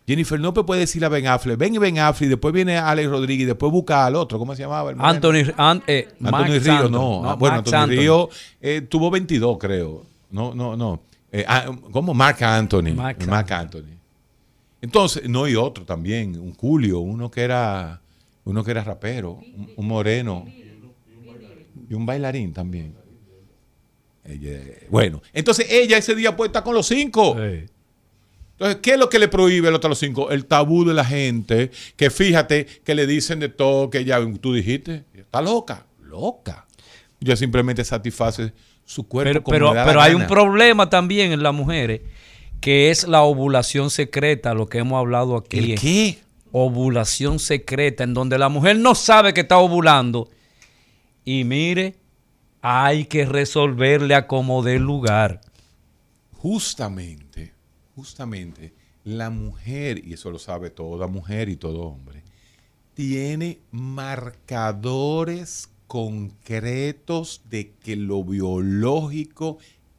Jennifer López puede decirle a Ben Affleck, ven y Ben Affleck, y después viene Alex Rodríguez, y después busca al otro, ¿cómo se llamaba? el? Anthony, An- eh, Anthony Río, no. Ah, bueno, Anthony. Río eh, tuvo 22, creo. No, no, no. Eh, ah, ¿Cómo? Mark Anthony. Mark Mark, Anthony. Entonces, no, y otro también, un Julio, uno que era, uno que era rapero, un, un moreno. Y un bailarín también. Ella- bueno, entonces ella ese día puede estar con los cinco. Sí. Entonces, ¿qué es lo que le prohíbe el otro a los cinco? El tabú de la gente, que fíjate que le dicen de todo, que ya tú dijiste, está loca, loca. Ella simplemente satisface su cuerpo Pero, como pero, le da la pero hay un problema también en las mujeres, que es la ovulación secreta, lo que hemos hablado aquí. ¿El qué? ovulación secreta, en donde la mujer no sabe que está ovulando. Y mire, hay que resolverle a como dé lugar. Justamente, justamente, la mujer, y eso lo sabe toda mujer y todo hombre, tiene marcadores concretos de que lo biológico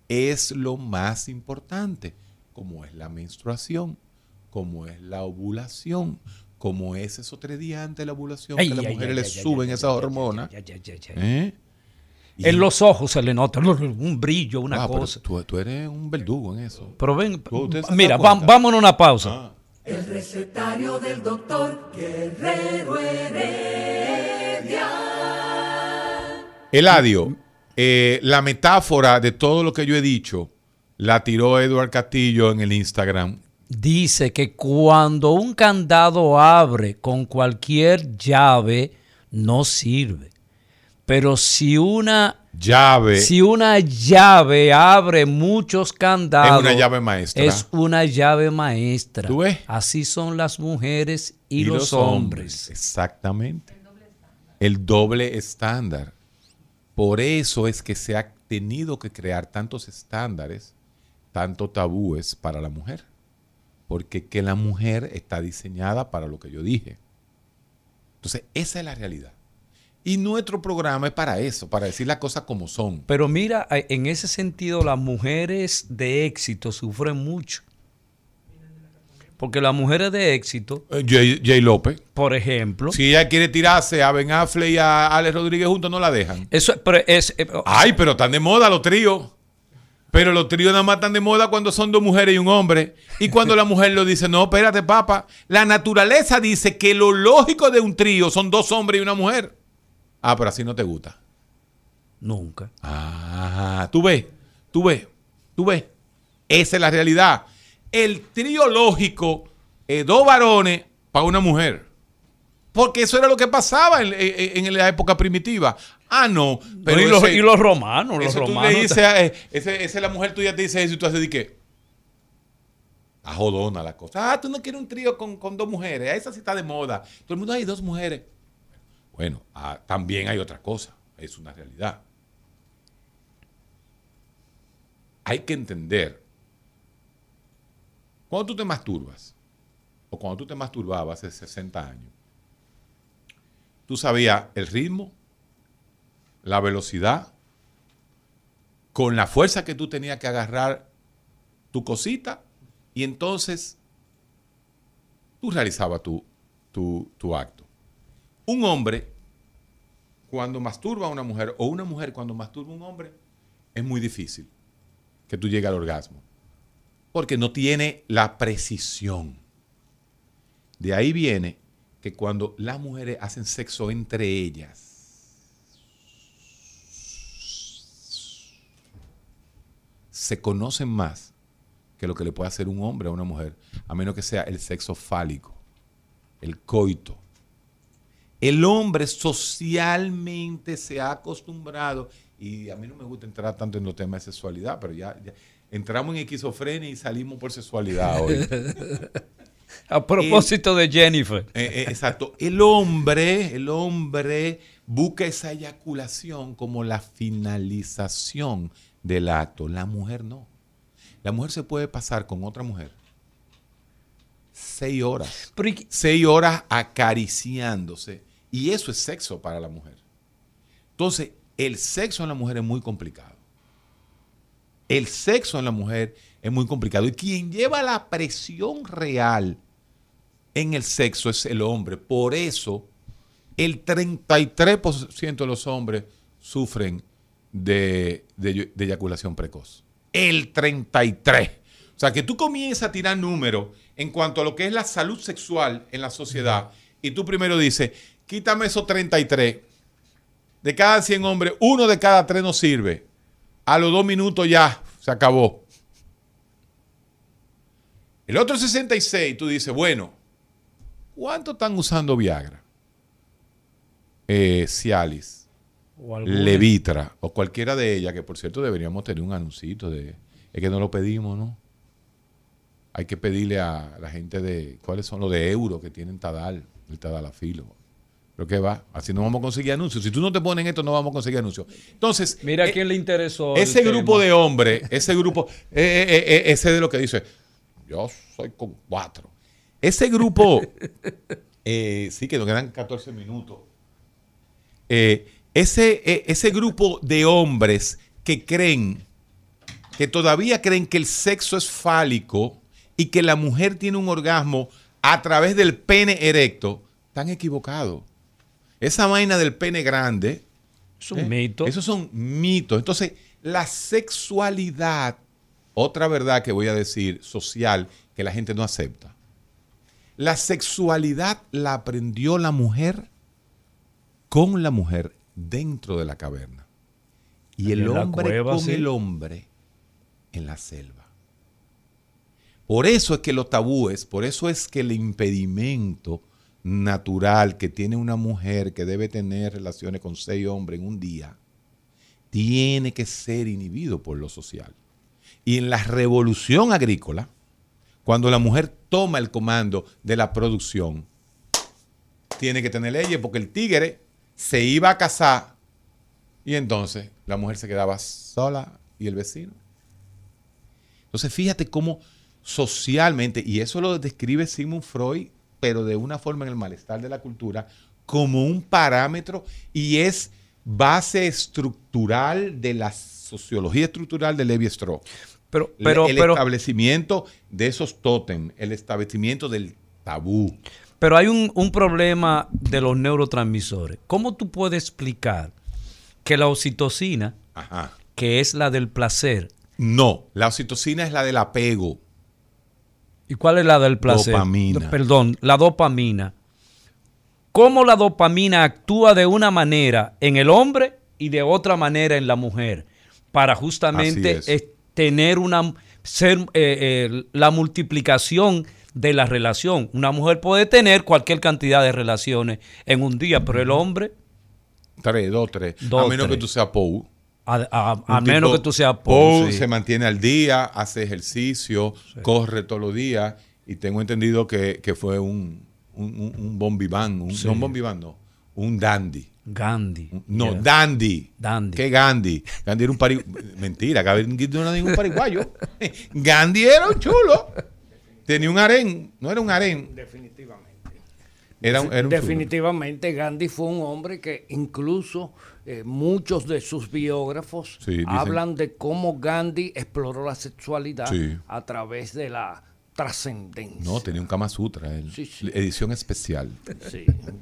es lo más importante, como es la menstruación, como es la ovulación, como es esos tres días antes de la ovulación Ay, que a las mujeres les suben esas hormonas. En los ojos se le nota un brillo, una Ah, cosa. tú, tú eres un verdugo en eso. Pero ven, ¿Usted se mira, vámonos a una pausa. Ah. El recetario del doctor Guerrero Heredia. Eladio, eh, la metáfora de todo lo que yo he dicho la tiró Eduard Castillo en el Instagram. Dice que cuando un candado abre con cualquier llave, no sirve. Pero si una, Llave. si una llave abre muchos candados, Es una llave maestra. Es una llave maestra. ¿Tú ves? Así son las mujeres y, los, hombres. Exactamente. El doble estándar. Por eso es que se ha tenido que crear tantos estándares, tantos tabúes para la mujer. Porque que la mujer está diseñada para lo que yo dije. Entonces, esa es la realidad. Y nuestro programa es para eso, para decir las cosas como son. Pero mira, en ese sentido las mujeres de éxito sufren mucho. Porque las mujeres de éxito, Eh, Jay, Jay López. por ejemplo, Si ella quiere tirarse a Ben Affleck y a Alex Rodríguez juntos, no la dejan. eso pero es, eh, Ay, pero están de moda los tríos. Pero los tríos nada más están de moda cuando son dos mujeres y un hombre. Y cuando la mujer lo dice, no, espérate, papá. La naturaleza dice que lo lógico de un trío son dos hombres y una mujer. Ah, pero así no te gusta. nunca. Ah, tú ves, tú ves, tú ves. Esa es la realidad. El trío lógico es dos varones para una mujer. Porque eso era lo que pasaba en, en- en la época primitiva. Ah, no. No, y, los, y los romanos, los eso tú romanos. le dices, a- eh, ese, esa es la mujer tuya te dice eso y tú haces de qué. A jodona la cosa. Ah, tú no quieres un trío con, con dos mujeres. Esa sí está de moda. Todo el mundo hay dos mujeres. Bueno, ah, también hay otra cosa. Es una realidad. Hay que entender. Cuando tú te masturbas, o cuando tú te masturbabas hace 60 años, tú sabías el ritmo, la velocidad, con la fuerza que tú tenías que agarrar tu cosita, y entonces tú realizabas tu, tu, tu acto. Un hombre, cuando masturba a una mujer, o una mujer cuando masturba a un hombre, es muy difícil que tú llegues al orgasmo, porque no tiene la precisión. De ahí viene que cuando las mujeres hacen sexo entre ellas, se conocen más que lo que le puede hacer un hombre a una mujer, a menos que sea el sexo fálico, el coito. El hombre socialmente se ha acostumbrado, y a mí no me gusta entrar tanto en los temas de sexualidad, pero ya, ya entramos en esquizofrenia y salimos por sexualidad hoy. A propósito de Jennifer. Eh, eh, exacto. El hombre, el hombre busca esa eyaculación como la finalización del acto. La mujer no. La mujer se puede pasar con otra mujer seis horas. Pero, ¿y- Seis horas acariciándose. Y eso es sexo para la mujer. Entonces, el sexo en la mujer es muy complicado. El sexo en la mujer es muy complicado. Y quien lleva la presión real en el sexo es el hombre. Por eso, el 33% de los hombres sufren de, eyaculación precoz. El 33%. O sea, que tú comienzas a tirar números en cuanto a lo que es la salud sexual en la sociedad y tú primero dices, quítame esos 33. De cada 100 hombres, uno de cada tres no sirve. A los dos minutos ya se acabó. El otro 66, tú dices, bueno, ¿cuánto están usando Viagra? Eh, Cialis, o Levitra o cualquiera de ellas, que por cierto deberíamos tener un anuncito de... Es que no lo pedimos, ¿no? Hay que pedirle a la gente de... ¿Cuáles son los de euro que tienen Tadal? El Tadalafilo. Pero qué va, así no vamos a conseguir anuncios. Si tú no te pones en esto, no vamos a conseguir anuncios. Entonces, Mira eh, quién le interesó. ese grupo tema. de hombres, ese grupo, eh, eh, ese de lo que dice, yo soy con cuatro. Ese grupo, sí que nos quedan 14 minutos. Ese, ese grupo de hombres que creen, que todavía creen que el sexo es fálico y que la mujer tiene un orgasmo a través del pene erecto, están equivocados. Esa vaina del pene grande, Es un ¿Eh? mito. Esos son mitos. Entonces, la sexualidad, otra verdad que voy a decir, social, que la gente no acepta. La sexualidad la aprendió la mujer con la mujer dentro de la caverna. Y el En hombre cueva, con sí. el hombre en la selva. Por eso es que los tabúes, por eso es que el impedimento natural que tiene una mujer que debe tener relaciones con seis hombres en un día, tiene que ser inhibido por lo social. Y en la revolución agrícola, cuando la mujer toma el comando de la producción, tiene que tener leyes porque el tigre se iba a casar y entonces la mujer se quedaba sola y el vecino. Entonces fíjate cómo socialmente, y eso lo describe Sigmund Freud, pero de una forma en el malestar de la cultura, como un parámetro y es base estructural de la sociología estructural de Levi Strauss. Pero, el pero, establecimiento de esos tótem, el establecimiento del tabú. pero hay un, un problema de los neurotransmisores. ¿Cómo tú puedes explicar que la oxitocina, Ajá. que es la del placer, No, la oxitocina es la del apego. ¿Y cuál es la del placer? Dopamina. Perdón, la dopamina. ¿Cómo la dopamina actúa de una manera en el hombre y de otra manera en la mujer? Para justamente Así es. es tener una ser eh, eh, la multiplicación de la relación. Una mujer puede tener cualquier cantidad de relaciones en un día, pero el hombre tres, dos, tres. Dos, a menos tres. que tú seas Pou. A, a- a Un menos tipo que tú seas Pou, sí. se mantiene al día, hace ejercicio, corre todos los días. Y tengo entendido que, que fue un, un, un, un, no un bon vivant, no, un dandy. Gandhi. No, Yeah. Dandy. Dandy. ¿Qué Gandhi? Gandhi era un pari... Mentira, Gandhi no era ningún pariguayo. Gandhi era un chulo. Tenía un harén. No era un harén. Definitivamente. Era, un- era un chulo. Definitivamente Gandhi fue un hombre que incluso eh, muchos de sus biógrafos Sí, dicen- hablan de cómo Gandhi exploró la sexualidad Sí. a través de la trascendencia. No, tenía un Kama Sutra. Sí, sí. Edición especial.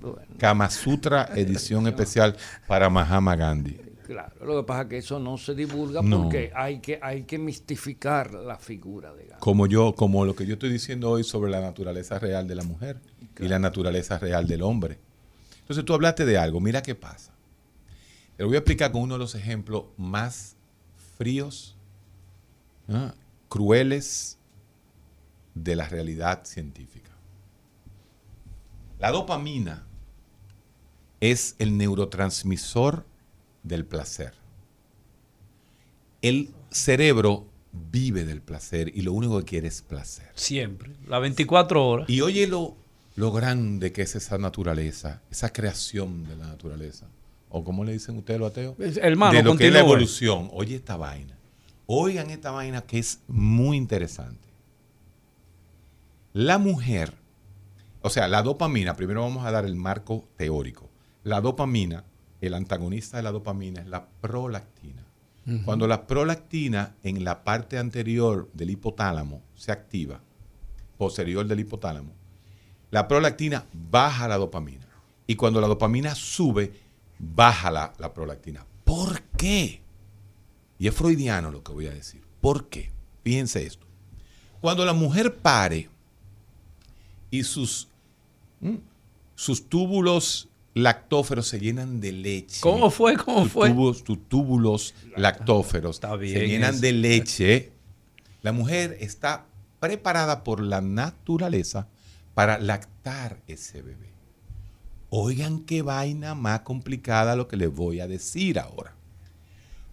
Bueno, Kama Sutra, edición especial para Mahama Gandhi. claro. Lo que pasa es que eso no se divulga No. porque hay que, hay que mistificar la figura de Gandhi. Como yo, como lo que yo estoy diciendo hoy sobre la naturaleza real de la mujer y la naturaleza real del hombre. Entonces tú hablaste de algo, mira qué pasa. Lo voy a explicar con uno de los ejemplos más fríos, crueles de la realidad científica. La dopamina es el neurotransmisor del placer. El cerebro vive del placer y lo único que quiere es placer. Siempre. Las 24 horas. Y oye lo, lo grande que es esa naturaleza, esa creación de la naturaleza. O como le dicen ustedes los ateos. Hermano, de lo que es la evolución. Oye esta vaina. Oigan esta vaina que es muy interesante. La mujer, o sea, la dopamina, primero vamos a dar el marco teórico. La dopamina, el antagonista de la dopamina es la prolactina. Cuando la prolactina en la parte anterior del hipotálamo se activa, posterior del hipotálamo, la prolactina baja la dopamina. Y cuando la dopamina sube, baja la, la prolactina. ¿Por qué? Y es freudiano lo que voy a decir. ¿Por qué? Fíjense esto. Cuando la mujer pare y sus, sus túbulos lactóferos se llenan de leche. ¿Cómo fue? ¿Cómo Tus fue? tubos- tus túbulos lactóferos Está bien se llenan de leche. La mujer está preparada por la naturaleza para lactar ese bebé. Oigan qué vaina más complicada lo que les voy a decir ahora.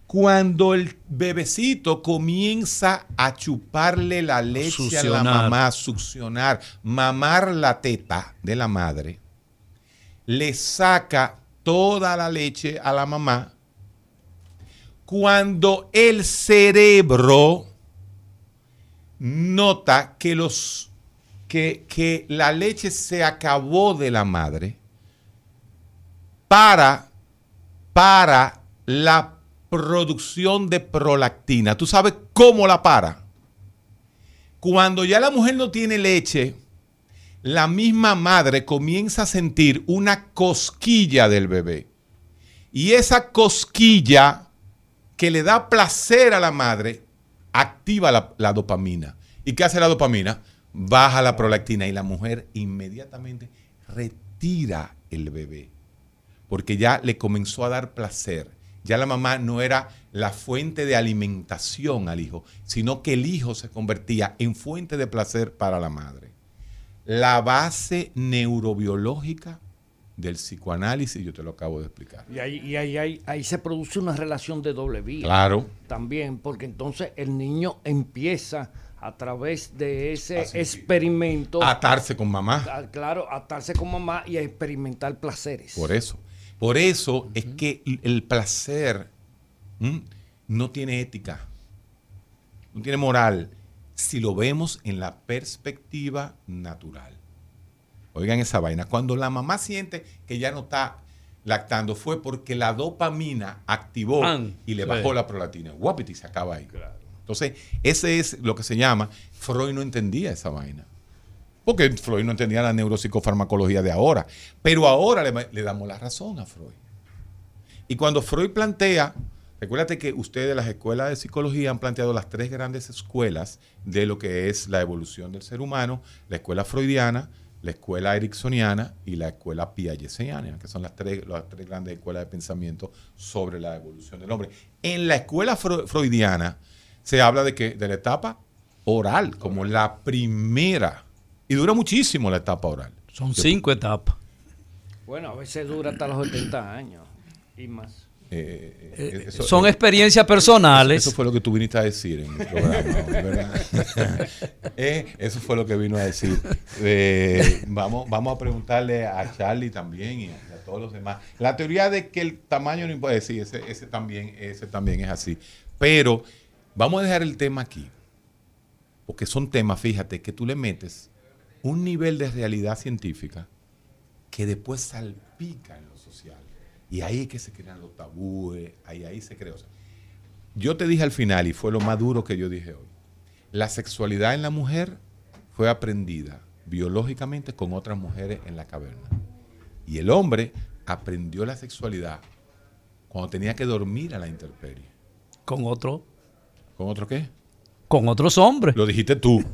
Cuando el bebecito comienza a chuparle la leche a la mamá, succionar, mamar la teta de la madre, le saca toda la leche a la mamá. Cuando el cerebro nota que los que, que la leche se acabó de la madre para, para la producción de prolactina. ¿Tú sabes cómo la para? Cuando ya la mujer no tiene leche, la misma madre comienza a sentir una cosquilla del bebé. Y esa cosquilla que le da placer a la madre activa la, la dopamina. ¿Y qué hace la dopamina? Baja la prolactina y la mujer inmediatamente retira el bebé. Porque ya le comenzó a dar placer. Ya la mamá no era la fuente de alimentación al hijo, sino que el hijo se convertía en fuente de placer para la madre. La base neurobiológica del psicoanálisis, yo te lo acabo de explicar. Y ahí, y ahí, ahí- ahí se produce una relación de doble vía. Claro. También, porque entonces el niño empieza a través de ese A sentir. experimento, Atarse con mamá. a- claro, a atarse con mamá y a experimentar placeres. Por eso. Por eso es que el placer ¿m? no tiene ética, no tiene moral, si lo vemos en la perspectiva natural. Oigan esa vaina. Cuando la mamá siente que ya no está lactando, fue porque la dopamina activó An, y le sí. bajó la prolactina. Guapiti se acaba ahí. Entonces, ese es lo que se llama. Freud no entendía esa vaina. Porque Freud no entendía la neuropsicofarmacología de ahora. Pero ahora le, damos la razón a Freud. Y cuando Freud plantea, recuérdate que ustedes de las escuelas de psicología han planteado las tres grandes escuelas de lo que es la evolución del ser humano, la escuela freudiana, la escuela ericksoniana y la escuela piagetiana, que son las tres, las tres grandes escuelas de pensamiento sobre la evolución del hombre. En la escuela freudiana se habla de que de la etapa oral como la primera y dura muchísimo la etapa oral. Son cinco etapas. Bueno, a veces dura hasta los 80 años. Y más. Eh, Eh, eso- son eh, experiencias personales. Eso fue lo que tú viniste a decir en el programa, ¿verdad? Eh, eso fue lo que vino a decir. Eh, vamos, vamos a preguntarle a Charlie también y a, a todos los demás. La teoría de que el tamaño no puede decir, ese, ese también, ese también es así. Pero vamos a dejar el tema aquí. Porque son temas, fíjate, que tú le metes un nivel de realidad científica que después salpica en lo social. Y ahí es que se crean los tabúes, ahí, ahí se crea. o sea, yo te dije al final, y fue lo más duro que yo dije hoy, la sexualidad en la mujer fue aprendida biológicamente con otras mujeres en la caverna. Y el hombre aprendió la sexualidad cuando tenía que dormir a la intemperie. Con otro, ¿Con otro qué? con otros hombres. Lo dijiste tú.